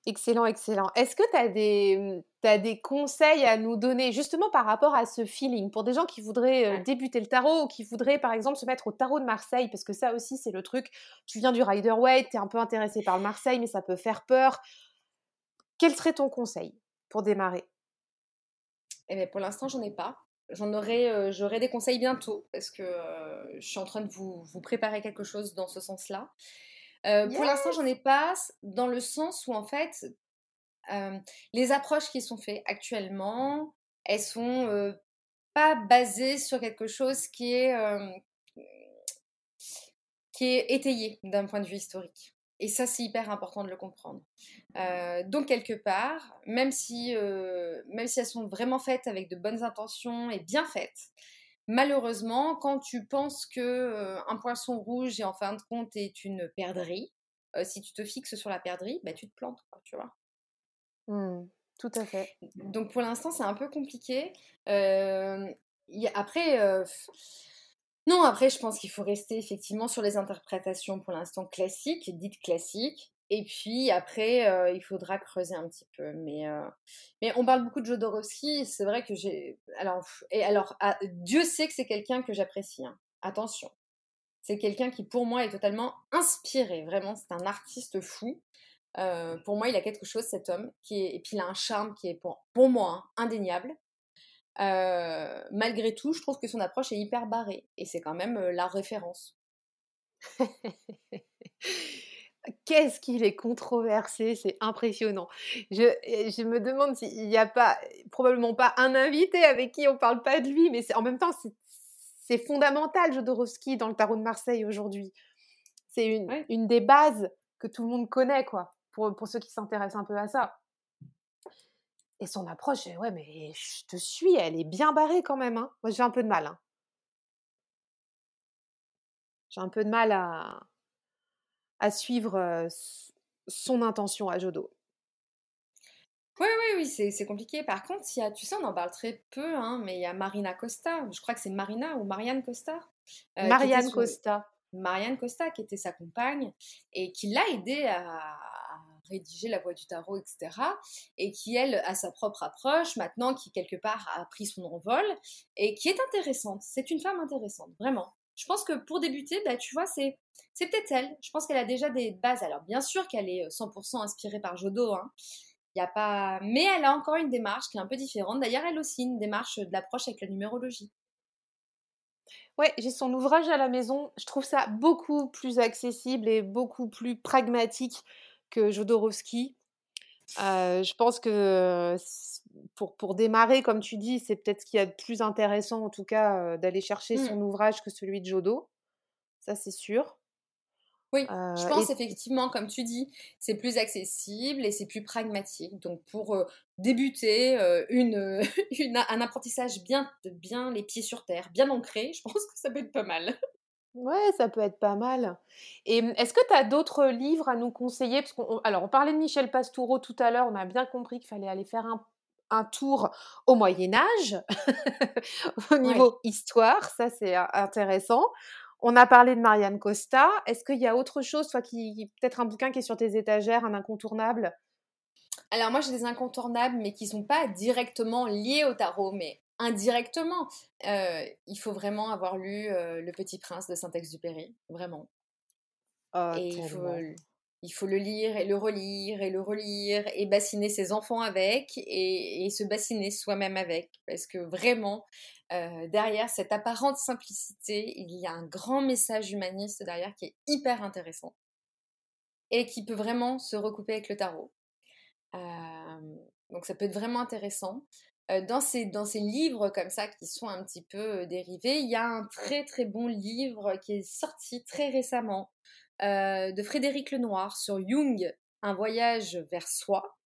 [SPEAKER 1] Excellent, excellent. Est-ce que tu as des, mmh, as des conseils à nous donner justement par rapport à ce feeling? Pour des gens qui voudraient débuter le tarot ou qui voudraient par exemple se mettre au tarot de Marseille parce que ça aussi c'est le truc, tu viens du Rider Waite, tu es un peu intéressé par le Marseille mais ça peut faire peur. Quel serait ton conseil pour démarrer?
[SPEAKER 2] Eh bien, Pour l'instant j'en ai pas. J'en aurai, j'aurai des conseils bientôt parce que je suis en train de vous, vous préparer quelque chose dans ce sens-là. Euh, pour l'instant, j'en ai pas, dans le sens où en fait, euh, les approches qui sont faites actuellement, elles sont euh, pas basées sur quelque chose qui est, qui est étayé d'un point de vue historique. Et ça, c'est hyper important de le comprendre. donc, quelque part, même si, même si elles sont vraiment faites avec de bonnes intentions et bien faites, Malheureusement, quand tu penses que euh, un poisson rouge et en fin de compte est une perdrix, euh, si tu te fixes sur la perdrix, bah, tu te plantes, tu vois.
[SPEAKER 1] Mmh, tout à fait.
[SPEAKER 2] Donc pour l'instant, c'est un peu compliqué. Euh, après, non, après, je pense qu'il faut rester effectivement sur les interprétations pour l'instant classiques, dites classiques. Et puis après, euh, il faudra creuser un petit peu. Mais, euh, mais on parle beaucoup de Jodorowsky. C'est vrai que j'ai. Alors, et alors ah, Dieu sait que c'est quelqu'un que j'apprécie. Hein. Attention. C'est quelqu'un qui, pour moi, est totalement inspiré. Vraiment, c'est un artiste fou. Euh, pour moi, il a quelque chose, cet homme. Qui. Et puis, il a un charme qui est, pour, pour moi, hein, indéniable. malgré tout, je trouve que son approche est hyper barrée. Et c'est quand même la référence.
[SPEAKER 1] Qu'est-ce qu'il est controversé, c'est impressionnant. Je, je, me demande s'il n'y a pas, probablement pas un invité avec qui on parle pas de lui, mais en même temps, c'est fondamental, Jodorowsky, dans le tarot de Marseille aujourd'hui. C'est une, une, des bases que tout le monde connaît, quoi, pour, pour ceux qui s'intéressent un peu à ça. Et son approche, ouais, mais je te suis, elle est bien barrée quand même. Hein. Moi, j'ai un peu de mal. Hein. J'ai un peu de mal à, à suivre son intention à Jodo.
[SPEAKER 2] Oui, oui, oui, c'est compliqué. Par contre, y a, tu sais, on en parle très peu, hein, mais il y a Marina Costa, je crois que c'est Marina ou Marianne Costa.
[SPEAKER 1] Euh, Marianne Costa.
[SPEAKER 2] Marianne Costa, qui était sa compagne, et qui l'a aidé à, rédigé La Voix du Tarot, etc. Et qui, elle, a sa propre approche maintenant, qui quelque part a pris son envol et qui est intéressante. C'est une femme intéressante, vraiment. Je pense que pour débuter, bah, tu vois, c'est, c'est peut-être elle. Je pense qu'elle a déjà des bases. Alors, bien sûr qu'elle est 100% euh, inspirée par Jodo, hein. A pas... Mais elle a encore une démarche qui est un peu différente. D'ailleurs, elle aussi, une démarche de l'approche avec la numérologie.
[SPEAKER 1] Ouais, j'ai son ouvrage à la maison. Je trouve ça beaucoup plus accessible et beaucoup plus pragmatique que Jodorowsky. Euh, je pense que pour, pour démarrer, comme tu dis, c'est peut-être ce qu'il y a de plus intéressant, en tout cas, euh, d'aller chercher mmh. son ouvrage que celui de Jodo. Ça, c'est sûr.
[SPEAKER 2] Oui, je pense effectivement, comme tu dis, c'est plus accessible et c'est plus pragmatique. Donc pour débuter une, un apprentissage bien, bien les pieds sur terre, bien ancré, je pense que ça peut être pas mal.
[SPEAKER 1] Ouais, ça peut être pas mal. Et mmh, est-ce que tu as d'autres livres à nous conseiller? Parce qu'on, alors, on parlait de Michel Pastoureau tout à l'heure, on a bien compris qu'il fallait aller faire un, un tour au Moyen Âge, au niveau histoire, ça c'est intéressant. On a parlé de Marianne Costa. Est-ce qu'il y a autre chose, toi, qui peut-être un bouquin qui est sur tes étagères, un incontournable?
[SPEAKER 2] Alors moi, j'ai des incontournables, mais qui sont pas directement liés au tarot, mais indirectement. Euh, il faut vraiment avoir lu euh, Le Petit Prince de Saint-Exupéry, vraiment.
[SPEAKER 1] Oh, et il
[SPEAKER 2] faut, il faut, le lire et le relire et le relire et bassiner ses enfants avec et, et se bassiner soi-même avec, parce que vraiment, euh, derrière cette apparente simplicité, il y a un grand message humaniste derrière qui est hyper intéressant et qui peut vraiment se recouper avec le tarot. Donc ça peut être vraiment intéressant. Euh, dans, ces, dans ces livres comme ça qui sont un petit peu dérivés, il y a un très très bon livre qui est sorti très récemment de Frédéric Lenoir sur Jung, Un voyage vers soi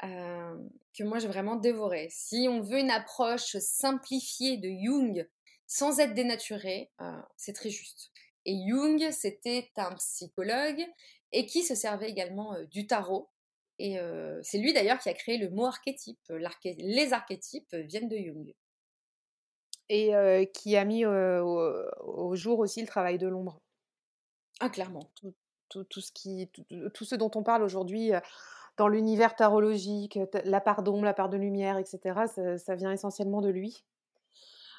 [SPEAKER 2] que moi j'ai vraiment dévoré. Si on veut une approche simplifiée de Jung sans être dénaturé, c'est très juste. Et Jung, c'était un psychologue et qui se servait également du tarot. Et c'est lui d'ailleurs qui a créé le mot archétype. Les archétypes viennent de Jung.
[SPEAKER 1] Et qui a mis au, jour aussi le travail de l'ombre.
[SPEAKER 2] Ah, clairement.
[SPEAKER 1] Tout, tout, ce qui, tout, ce dont on parle aujourd'hui dans l'univers tarologique, la part d'ombre, la part de lumière, etc., ça, vient essentiellement de lui.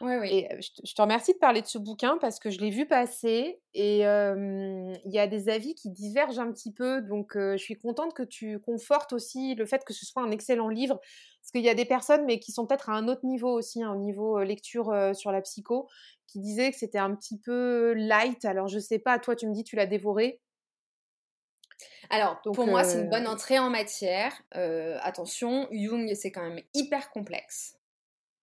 [SPEAKER 2] Oui, oui.
[SPEAKER 1] Et je te, remercie de parler de ce bouquin parce que je l'ai vu passer et il y a des avis qui divergent un petit peu. Donc, je suis contente que tu confortes aussi le fait que ce soit un excellent livre. Parce qu'il y a des personnes, mais qui sont peut-être à un autre niveau aussi, hein, au niveau lecture sur la psycho, qui disaient que c'était un petit peu light. Alors, je sais pas, toi, tu me dis, tu l'as dévoré?
[SPEAKER 2] Alors, pour moi, c'est une bonne entrée en matière. attention, Jung, c'est quand même hyper complexe.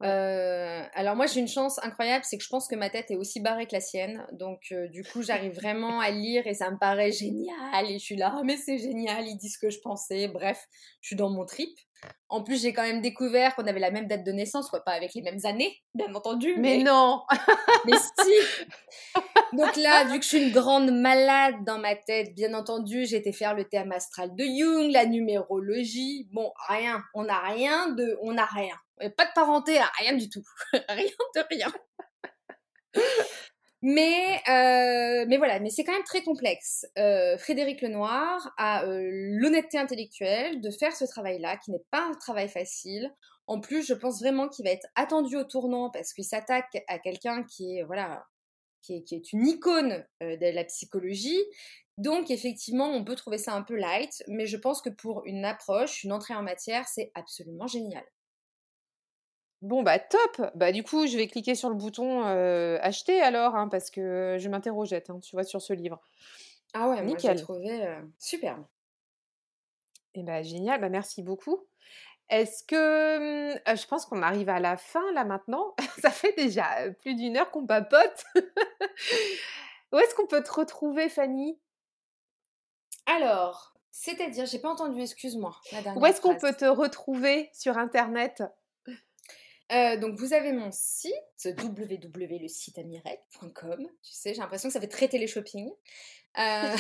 [SPEAKER 2] Alors moi j'ai une chance incroyable, c'est que je pense que ma tête est aussi barrée que la sienne, donc du coup j'arrive vraiment à lire et ça me paraît génial et je suis là, «Ah, mais c'est génial, ils disent ce que je pensais, bref, je suis dans mon trip. En plus, j'ai quand même découvert qu'on avait la même date de naissance, quoi, pas avec les mêmes années, bien entendu.
[SPEAKER 1] Mais, non
[SPEAKER 2] Mais si Donc là, vu que je suis une grande malade dans ma tête, bien entendu, j'ai été faire le thème astral de Jung, la numérologie. Bon, rien. On n'a rien de... On n'a rien. Pas de parenté, rien du tout. rien de rien. Mais, euh, mais voilà, mais c'est quand même très complexe. Euh, Frédéric Lenoir a euh, l'honnêteté intellectuelle de faire ce travail-là, qui n'est pas un travail facile. En plus, je pense vraiment qu'il va être attendu au tournant parce qu'il s'attaque à quelqu'un qui est voilà, qui est, qui est une icône de la psychologie. Donc effectivement, on peut trouver ça un peu light, mais je pense que pour une approche, une entrée en matière, c'est absolument génial.
[SPEAKER 1] Bon, bah top Bah du coup, je vais cliquer sur le bouton acheter alors, hein, parce que je m'interrogeais, hein, tu vois, sur ce livre.
[SPEAKER 2] Ah ouais, Nickel. moi j'ai trouvé superbe.
[SPEAKER 1] Et eh bah génial, bah merci beaucoup. Est-ce que mmh, je pense qu'on arrive à la fin là maintenant Ça fait déjà plus d'une heure qu'on papote. Où est-ce qu'on peut te retrouver, Fanny?
[SPEAKER 2] Alors, c'est-à-dire, j'ai pas entendu, excuse-moi.
[SPEAKER 1] Où est-ce qu'on peut te retrouver sur Internet?
[SPEAKER 2] Euh, donc vous avez mon site www.le-site-amirette.com. Tu sais, j'ai l'impression que ça fait très télé-shopping. Euh,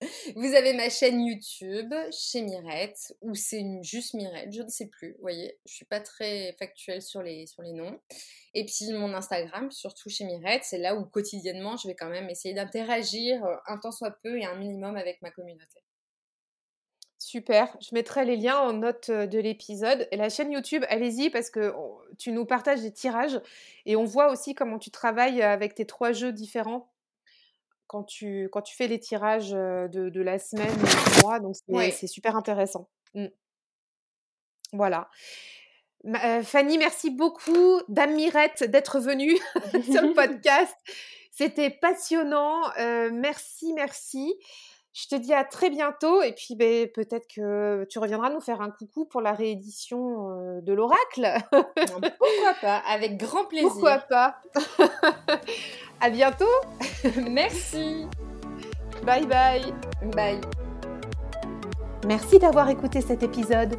[SPEAKER 2] vous avez ma chaîne YouTube chez Mirette ou c'est juste Mirette, je ne sais plus. Vous voyez, je suis pas très factuelle sur les sur les noms. Et puis mon Instagram, surtout chez Mirette, c'est là où quotidiennement je vais quand même essayer d'interagir euh, un temps soit peu et un minimum avec ma communauté.
[SPEAKER 1] Super, je mettrai les liens en note de l'épisode. Et la chaîne YouTube, allez-y parce que tu nous partages des tirages et on voit aussi comment tu travailles avec tes trois jeux différents quand tu, quand tu fais les tirages de, la semaine du mois. Donc c'est super intéressant. Mmh. Voilà. Fanny, merci beaucoup, Dame Mirette, d'être venue sur le podcast. C'était passionnant. merci, merci. Je te dis à très bientôt et puis ben, peut-être que tu reviendras nous faire un coucou pour la réédition euh, de l'oracle.
[SPEAKER 2] Pourquoi pas, avec grand plaisir.
[SPEAKER 1] Pourquoi pas. à bientôt.
[SPEAKER 2] Merci.
[SPEAKER 1] Bye bye.
[SPEAKER 2] Bye.
[SPEAKER 1] Merci d'avoir écouté cet épisode.